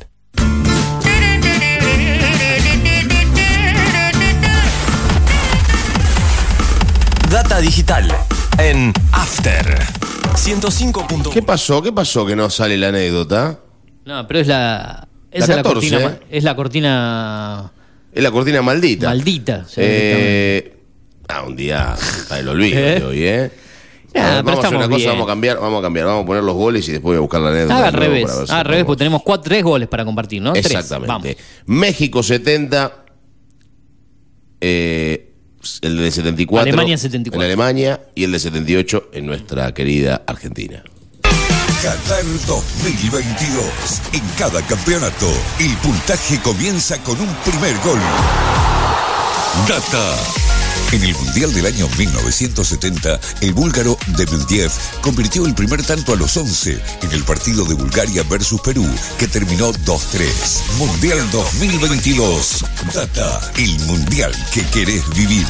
Data digital en After 105.1. ¿Qué pasó? ¿Qué pasó que no sale la anécdota? No, pero es la. Esa La es la 14, cortina. ¿eh? Es la cortina Es la cortina maldita. maldita. sí, Eh, ah, un día para el olvido ¿Eh? de hoy, ¿eh? Ah, ver, pero vamos a hacer estamos una cosa, bien. vamos a cambiar, vamos a cambiar, vamos a poner los goles y después voy a buscar la anécdota. Haga al revés. Ah, al revés, porque tenemos cuatro, tres goles para compartir, ¿no? Exactamente. Vamos. México 70, eh, el de 74. Alemania 74. En Alemania y el de 78 en nuestra querida Argentina. Qatar 2022. En cada campeonato, el puntaje comienza con un primer gol. Data. En el Mundial del año 1970, el búlgaro Dementiev convirtió el primer tanto a los 11 en el partido de Bulgaria versus Perú, que terminó 2-3. Mundial 2022. Data. El Mundial que querés vivir.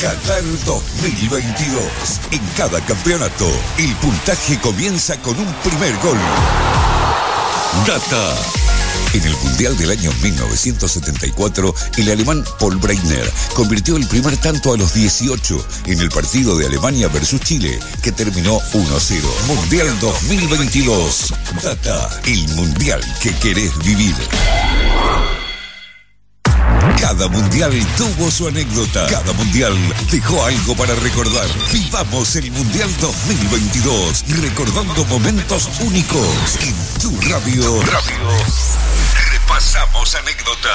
Qatar 2022. En cada campeonato, el puntaje comienza con un primer gol. Data. En el Mundial del año 1974, el alemán Paul Breitner convirtió el primer tanto a los 18 en el partido de Alemania versus Chile, que terminó 1-0. Mundial 2022. Data. El Mundial que querés vivir. Cada mundial tuvo su anécdota. Cada mundial dejó algo para recordar. Vivamos el Mundial 2022, recordando momentos únicos en tu radio. Repasamos anécdota.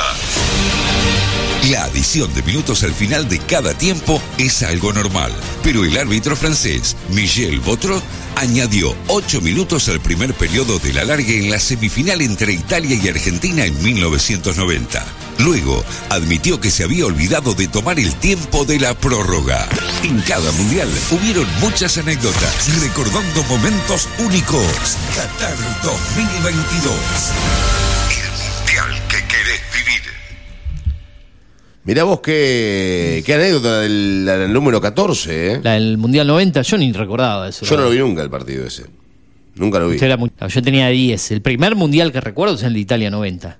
La adición de minutos al final de cada tiempo es algo normal, pero el árbitro francés, Michel Botrot, añadió 8 minutos al primer periodo de la larga en la semifinal entre Italia y Argentina en 1990. Luego, admitió que se había olvidado de tomar el tiempo de la prórroga. En cada mundial hubieron muchas anécdotas, recordando momentos únicos. Qatar 2022. El mundial que querés vivir. Mirá vos qué, qué anécdota del, del número 14, ¿eh? La del Mundial 90, yo ni recordaba eso. Yo no lo vi nunca el partido ese. Nunca lo vi. Usted era muy- Yo tenía 10. El primer Mundial que recuerdo es el de Italia 90.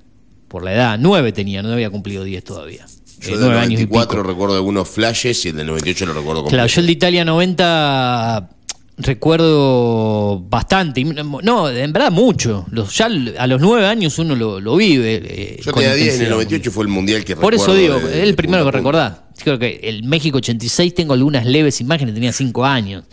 Por la edad. 9 tenía, no había cumplido 10 todavía. Yo Eh, del nueve años y 94 pico. recuerdo algunos flashes y el del 98 lo recuerdo como. Claro, yo el de Italia 90 recuerdo bastante. No, en verdad mucho. Los, ya a los 9 años uno lo, lo vive. eh, Yo tenía 10 en el intensidad. 98 fue el mundial que Por eso recuerdo digo, de- es el primero que recordás. Creo que el México 86 tengo algunas leves imágenes, tenía 5 años,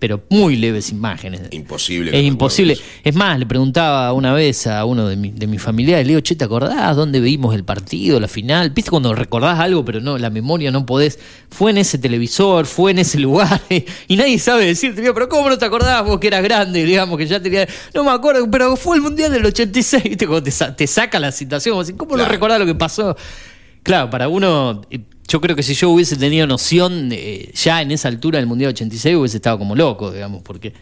pero muy leves imágenes. Imposible. Es imposible. Es más, le preguntaba una vez a uno de, mi- de mis familiares, le digo, che, ¿te acordás dónde vimos el partido, la final? ¿Viste cuando recordás algo, pero no, la memoria no podés? Fue en ese televisor, fue en ese lugar, y nadie sabe decirte, pero ¿cómo no te acordás vos que eras grande, digamos, que ya tenía... No me acuerdo, pero fue el Mundial del 86, ¿viste? Cuando te, sa- te saca la situación, ¿cómo no recordás lo que pasó? Claro, para uno, eh, yo creo que si yo hubiese tenido noción eh, ya en esa altura del Mundial 86 hubiese estado como loco, digamos, porque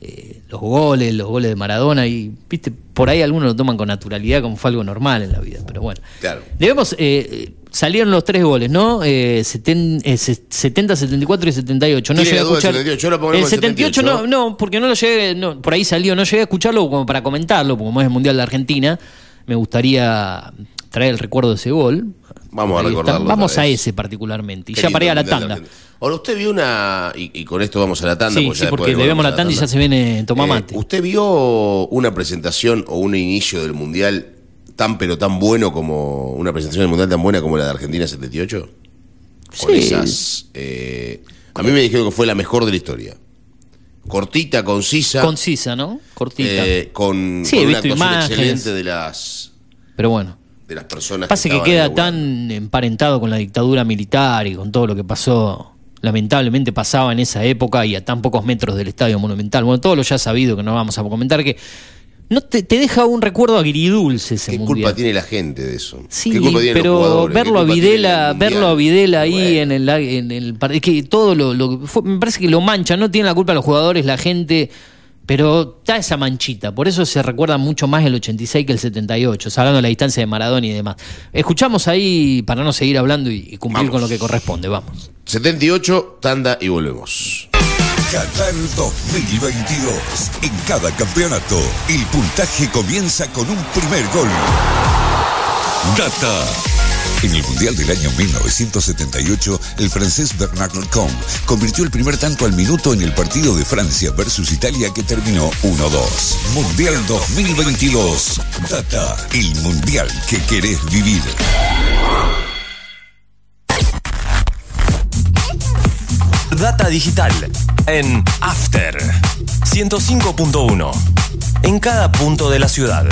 eh, los goles, los goles de Maradona, y viste, por ahí algunos lo toman con naturalidad como fue algo normal en la vida, pero bueno. Claro. Debemos, eh, eh, salieron los tres goles, ¿no? Eh, seten- eh, se- 70, 74 y 78. No llegué a escuchar. 78, yo lo pongo en el el 78 no, 78. no, porque no lo llegué, no, por ahí salió, no llegué a escucharlo como para comentarlo, porque como es el Mundial de Argentina. me gustaría traer el recuerdo de ese gol. Vamos a está. recordarlo Vamos a ese particularmente. Y Qué ya para ir a la tanda. Ahora, usted vio una. Y, y con esto vamos a la tanda. Sí, porque sí, ya porque debemos la tanda y ya se viene Tomamate. Eh, ¿Usted vio una presentación o un inicio del Mundial tan pero tan bueno como. Una presentación del Mundial tan buena como la de Argentina 78? Con Sí. esas. eh, a mí me dijeron que fue la mejor de la historia. Cortita, concisa. Concisa, ¿no? Cortita. eh, con, Sí, con una imágenes. excelente de las, Pero bueno. De las personas Pasa que estaban queda tan emparentado con la dictadura militar y con todo lo que pasó, lamentablemente pasaba en esa época y a tan pocos metros del Estadio Monumental. Bueno, todo lo ya sabido que no vamos a comentar, que no te, te deja un recuerdo agridulce ese ¿Qué mundial. culpa tiene la gente de eso? Sí, ¿Qué culpa tienen los pero verlo a Videla, verlo a Videla ahí Bueno. en el en el es que todo lo, lo- fue- me parece que lo mancha, no tiene la culpa los jugadores, la gente, pero está esa manchita, por eso se recuerda mucho más el 86 que el 78, hablando de la distancia de Maradona y demás. Escuchamos ahí para no seguir hablando y, y cumplir Vamos. con lo que corresponde, vamos. 78, tanda y volvemos. Qatar 2022. En cada campeonato, el puntaje comienza con un primer gol. Data. En el Mundial del año 1978, el francés Bernard Lecombe convirtió el primer tanto al minuto en el partido de Francia versus Italia que terminó 1-2. Mundial 2022. Data. El Mundial que querés vivir. Data digital en After 105.1 en cada punto de la ciudad.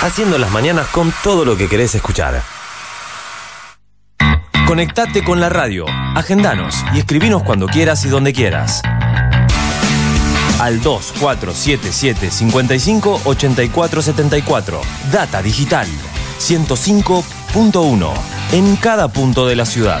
Haciendo las mañanas con todo lo que querés escuchar. Conectate con la radio, agendanos y escribinos cuando quieras y donde quieras. Al 2477 55 84 74. Data digital 105.1 en cada punto de la ciudad.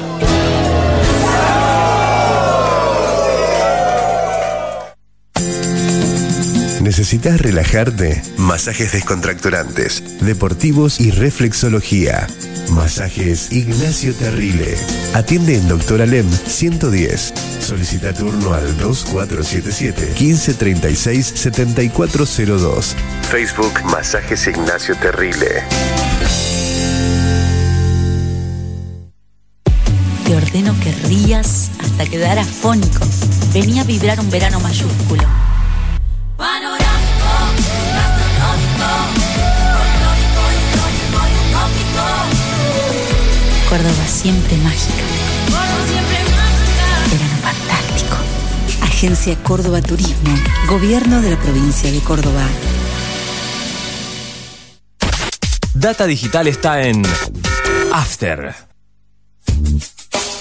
¿Necesitas relajarte? Masajes descontracturantes, deportivos y reflexología. Masajes Ignacio Terrile. Atiende en Doctor Alem 110. Solicita turno al 2477 1536 7402. Facebook Masajes Ignacio Terrile. Te ordeno que rías hasta quedar afónico. Venía a vibrar un verano mayúsculo. Córdoba siempre mágica. Verano fantástico. Agencia Córdoba Turismo. Gobierno de la provincia de Córdoba. Data Digital está en After.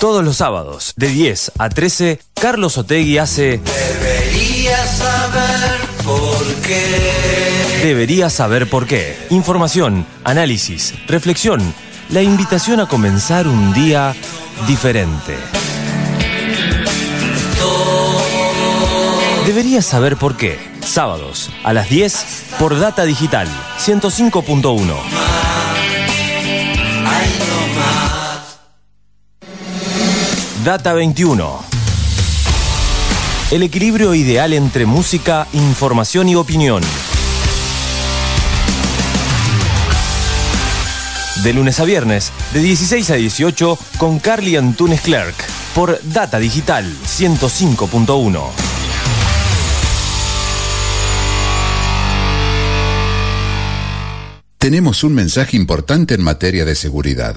Todos los sábados, de 10 a 13, Carlos Otegui hace Deberías saber por qué. Deberías saber por qué. Información, análisis, reflexión, la invitación a comenzar un día diferente. Deberías saber por qué. Sábados a las 10 por Data Digital 105.1. Data 21. El equilibrio ideal entre música, información y opinión. De lunes a viernes, de 16 a 18, con Carly Antunes Clerk, por Data Digital 105.1. Tenemos un mensaje importante en materia de seguridad.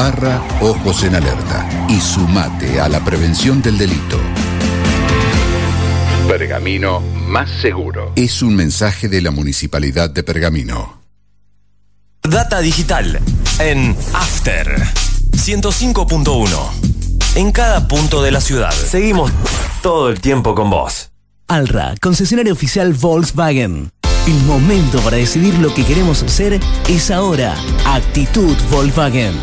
barra Ojos en Alerta y sumate a la prevención del delito. Pergamino más seguro. Es un mensaje de la Municipalidad de Pergamino. Data Digital en After 105.1. En cada punto de la ciudad. Seguimos todo el tiempo con vos. Alra, concesionario oficial Volkswagen. El momento para decidir lo que queremos hacer es ahora. Actitud Volkswagen.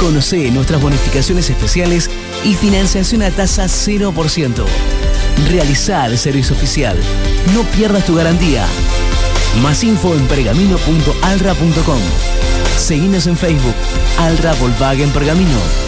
Conoce nuestras bonificaciones especiales y financiación a tasa 0%. Realizá el servicio oficial. No pierdas tu garantía. Más info en pergamino.alra.com. Seguinos en Facebook. Alra Volkswagen Pergamino.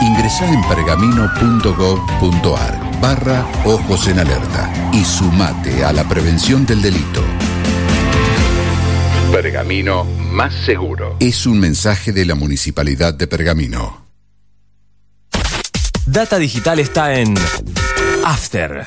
Ingresá en pergamino.gov.ar barra Ojos en Alerta y sumate a la prevención del delito. Pergamino más seguro. Es un mensaje de la Municipalidad de Pergamino. Data Digital está en After.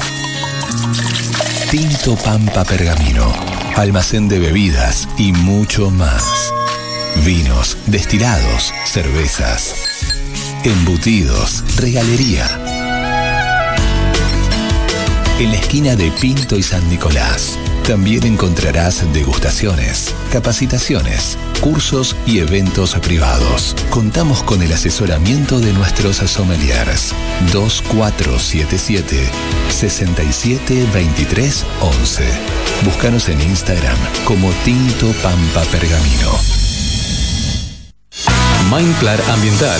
Pampa Pergamino, almacén de bebidas y mucho más. Vinos, destilados, cervezas, embutidos, regalería. En la esquina de Pinto y San Nicolás también encontrarás degustaciones, capacitaciones, cursos y eventos privados. Contamos con el asesoramiento de nuestros sommeliers 2477 6723 11. Búscanos en Instagram como Tinto Pampa Pergamino. Mindplar Ambiental.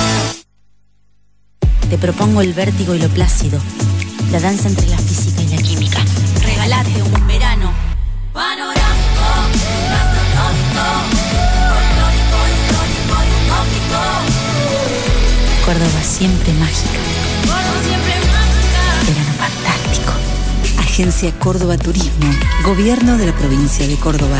Te propongo el vértigo y lo plácido, la danza entre la física y la química. Regalate un verano panorámico, folclórico, histórico utópico. Córdoba siempre mágica. Córdoba siempre mágica. Verano fantástico. Agencia Córdoba Turismo. Gobierno de la provincia de Córdoba.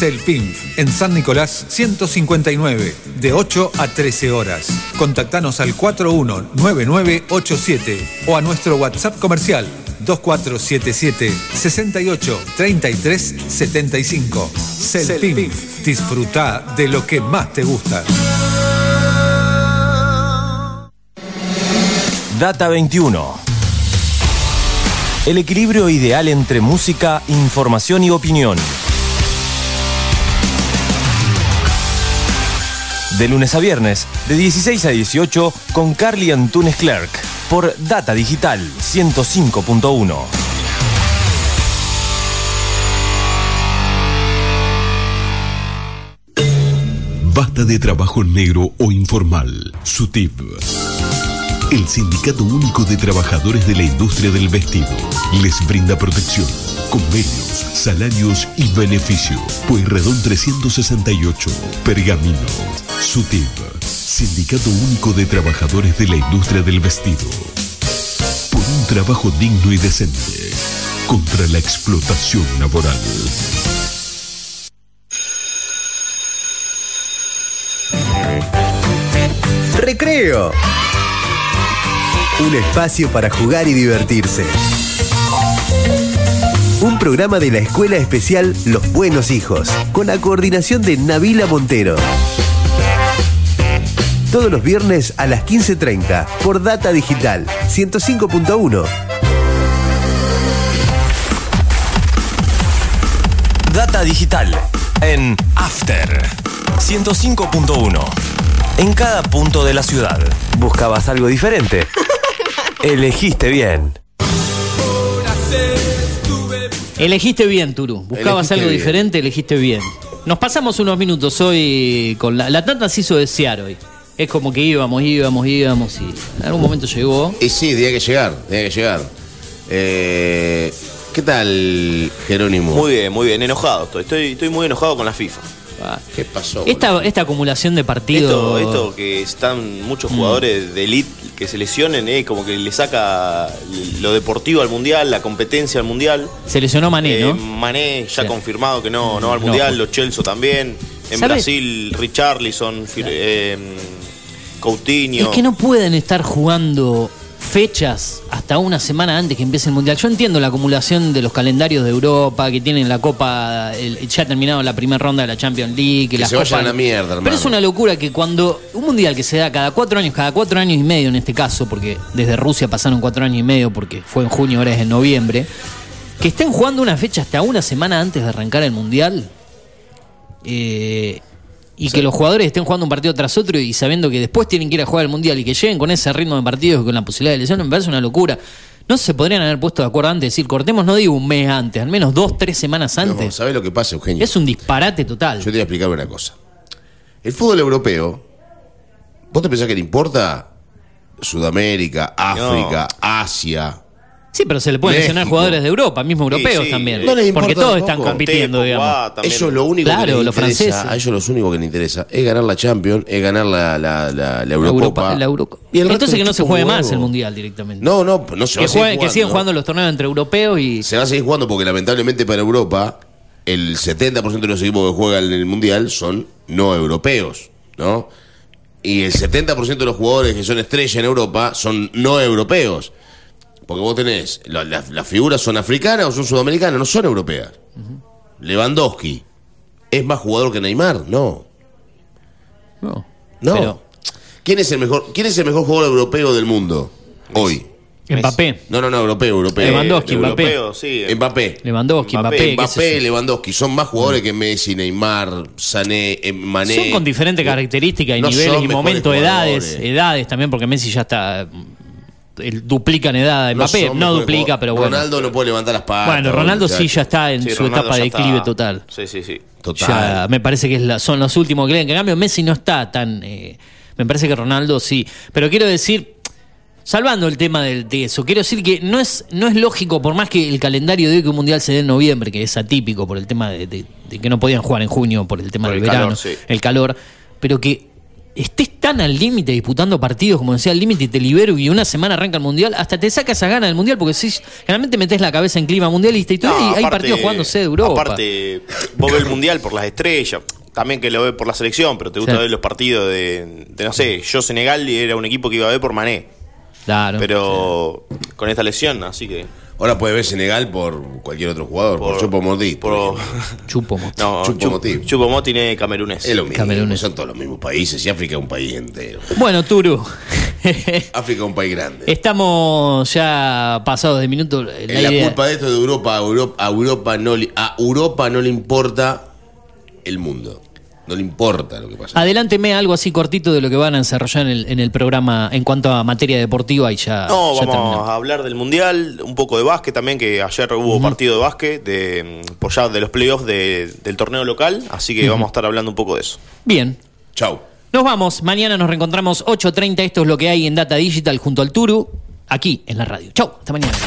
Celpinf, en San Nicolás 159, de 8 a 13 horas. Contactanos al 419987 o a nuestro WhatsApp comercial 2477 68 33 75. Celpinf, disfruta de lo que más te gusta. Data 21. El equilibrio ideal entre música, información y opinión. De lunes a viernes, de 16 a 18, con Carly Antunes Clerk, por Data Digital 105.1. Basta de trabajo negro o informal. SUTIP. El Sindicato Único de Trabajadores de la Industria del Vestido les brinda protección, convenios, salarios y beneficio. Pueyrredón 368, Pergamino. SUTIP. Sindicato Único de Trabajadores de la Industria del Vestido. Por un trabajo digno y decente. Contra la explotación laboral. Recreo. Un espacio para jugar y divertirse. Un programa de la Escuela Especial Los Buenos Hijos, con la coordinación de Nabila Montero. Todos los viernes a las 15.30 por Data Digital 105.1. Data Digital en After 105.1. En cada punto de la ciudad. ¿Buscabas algo diferente? Elegiste bien. Elegiste bien, Turu. Buscabas Elegiste algo bien. diferente, elegiste bien. Nos pasamos unos minutos hoy con la, la tanda se hizo desear hoy. Es como que íbamos, íbamos, íbamos y en algún momento llegó. Y sí, tenía que llegar, tenía que llegar. Eh, ¿Qué tal, Jerónimo? Muy bien, muy bien, enojado estoy. Estoy, estoy muy enojado con la FIFA. ¿Qué pasó? Esta, esta acumulación de Esto, partidos. esto que están Mm. muchos jugadores de elite que se lesionen, eh, como que le saca lo deportivo al mundial, la competencia al mundial. Se lesionó Mané, Eh, ¿no? Mané ya Sí. confirmado que no, no al No. mundial, los Chelsea también. En ¿Sabe? Brasil, Richarlison, eh, Coutinho. Es que no pueden estar jugando fechas hasta una semana antes que empiece el Mundial. Yo entiendo la acumulación de los calendarios de Europa, que tienen la Copa, el- ya ha terminado la primera ronda de la Champions League. Que las se vayan a la mierda, hermano. Pero es una locura que cuando un Mundial que se da cada cuatro años, cada cuatro años y medio en este caso, porque desde Rusia pasaron cuatro años y medio porque fue en junio, ahora es en noviembre, que estén jugando una fecha hasta una semana antes de arrancar el Mundial. eh, y que los jugadores estén jugando un partido tras otro y sabiendo que después tienen que ir a jugar al mundial y que lleguen con ese ritmo de partidos y con la posibilidad de lesión, me parece una locura. No se podrían haber puesto de acuerdo antes, decir, cortemos, no digo un mes antes, al menos dos, tres semanas antes. No, ¿Sabes lo que pasa, Eugenio? Es un disparate total. Yo te voy a explicar una cosa. El fútbol europeo, ¿vos te pensás que le importa Sudamérica, África, Asia? Sí, pero se le pueden México. jugadores de Europa, mismos europeos también. No les importa porque todos tampoco. están compitiendo, digamos. Ellos lo único claro, que les los interesa, franceses. a ellos lo único que les interesa es ganar la Champions, es ganar la, la, la, la Eurocopa. la Eurocopa. Y el Entonces que no se juegue más el mundial directamente. No, no, no se va que, a seguir jueguen- que jugando. sigan jugando los torneos entre europeos y. Se va a seguir jugando porque lamentablemente para Europa el 70% de los equipos que juegan en el Mundial son no europeos, ¿no? Y el 70% de los jugadores que son estrella en Europa son no europeos. Porque vos tenés, la- la- las figuras son africanas o son sudamericanas, no son europeas. Lewandowski, ¿es más jugador que Neymar? No. No. No. Pero- ¿Quién, es el mejor, ¿Quién es el mejor jugador europeo del mundo hoy? Mbappé. No, no, no, europeo, europeo. Lewandowski, Mbappé. Europeo, sí. Mbappé. Lewandowski, Mbappé. ¿qué Mbappé, es? Lewandowski. Son más jugadores que Messi, Neymar, Sané, eh, Mané. Son con diferentes características y No niveles y momentos, edades, edades también, porque Messi ya está. Él duplica en edad No Mbappé, no, duplica, pero bueno. Ronaldo no puede levantar las patas. bueno, Ronaldo sí ya está en Sí, su Ronaldo etapa de declive total. Sí, sí, sí. Total. Ya me parece que es la- son los últimos que le En cambio, Messi no está tan. eh, me parece que Ronaldo sí. Pero quiero decir, salvando el tema del- de, eso, quiero decir que no es, no es lógico, por más que el calendario de hoy que un mundial se dé en noviembre, que es atípico por el tema de, de- de que no podían jugar en junio por el tema Por del el verano, calor, sí. el calor, pero que estés tan al límite disputando partidos, como decía, al límite y te libero y una semana arranca el mundial, hasta te saca esa gana del mundial, porque si generalmente metes la cabeza en clima mundialista y No, y hay partidos jugándose de Europa. Aparte, vos ves el mundial por las estrellas, también que lo ves por la selección, pero te gusta Sí. ver los partidos de, de, no sé, yo Senegal era un equipo que iba a ver por Mané. Claro. Pero con esta lesión, así que. Ahora puede ver Senegal por cualquier otro jugador, por, Por- Chupo Motín. por- Chupo. No, Chupo Chup- Motín. Chupomoti tiene camerunés. Es lo mismo, Camerún. son todos los mismos países y África es un país entero. Bueno, Turu, África es un país grande. estamos ya pasados de minutos. La Es la idea- culpa de esto de Europa. A Europa, a Europa no a Europa no le importa el mundo. No le importa lo que pasa. Adelánteme algo así cortito de lo que van a desarrollar en el, en el programa en cuanto a materia deportiva y ya. No, ya vamos terminamos. a hablar del Mundial, un poco de básquet también, que ayer hubo partido de básquet, de, por ya de los playoffs de- del torneo local, así que vamos a estar hablando un poco de eso. Bien. Chau. Nos vamos. Mañana nos reencontramos 8.30. Esto es lo que hay en Data Digital junto al Turu, aquí en la radio. Chau. Hasta mañana.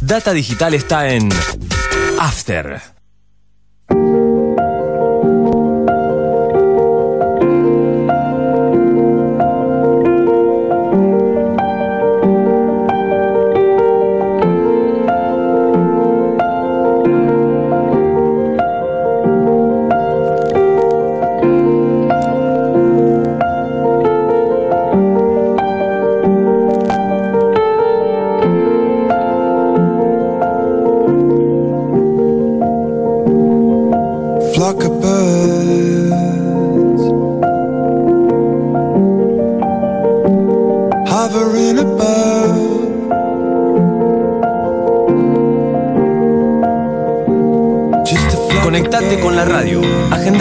Data Digital está en After.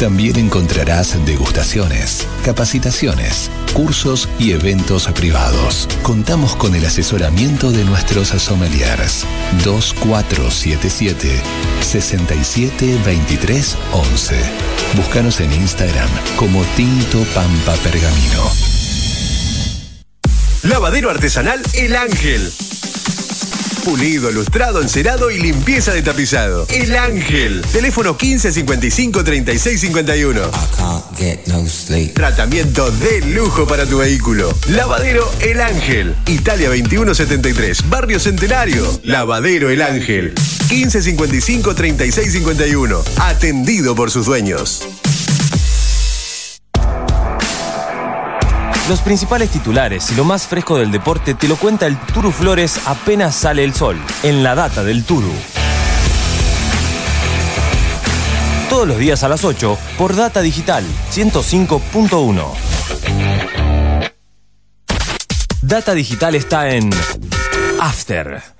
también encontrarás degustaciones, capacitaciones, cursos y eventos privados. Contamos con el asesoramiento de nuestros sommeliers. 2477 6723 11. Búscanos en Instagram como Tinto Pampa Pergamino. Lavadero artesanal El Ángel. Pulido, lustrado, encerado y limpieza de tapizado. El Ángel. Teléfono 1555 3651. Tratamiento de lujo para tu vehículo. Lavadero El Ángel. Italia 2173. Barrio Centenario. Lavadero El Ángel. 1555 3651. Atendido por sus dueños. Los principales titulares y lo más fresco del deporte te lo cuenta el Turu Flores apenas sale el sol, en la data del Turu. Todos los días a las 8 por Data Digital 105.1. Data Digital está en After.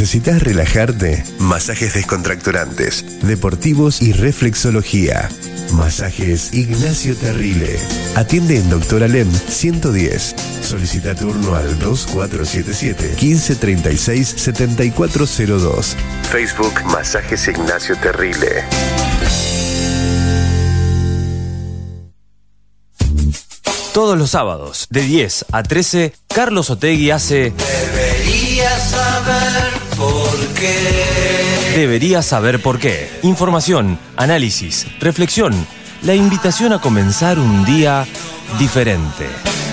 ¿Necesitas relajarte? Masajes descontracturantes, deportivos y reflexología. Masajes Ignacio Terrile. Atiende en Doctor Alem 110. Solicita turno al 2477 1536 7402. Facebook Masajes Ignacio Terrile. Todos los sábados, de 10 a 13, Carlos Otegui hace Deberías saber por qué. Deberías saber por qué. Información, análisis, reflexión, la invitación a comenzar un día diferente.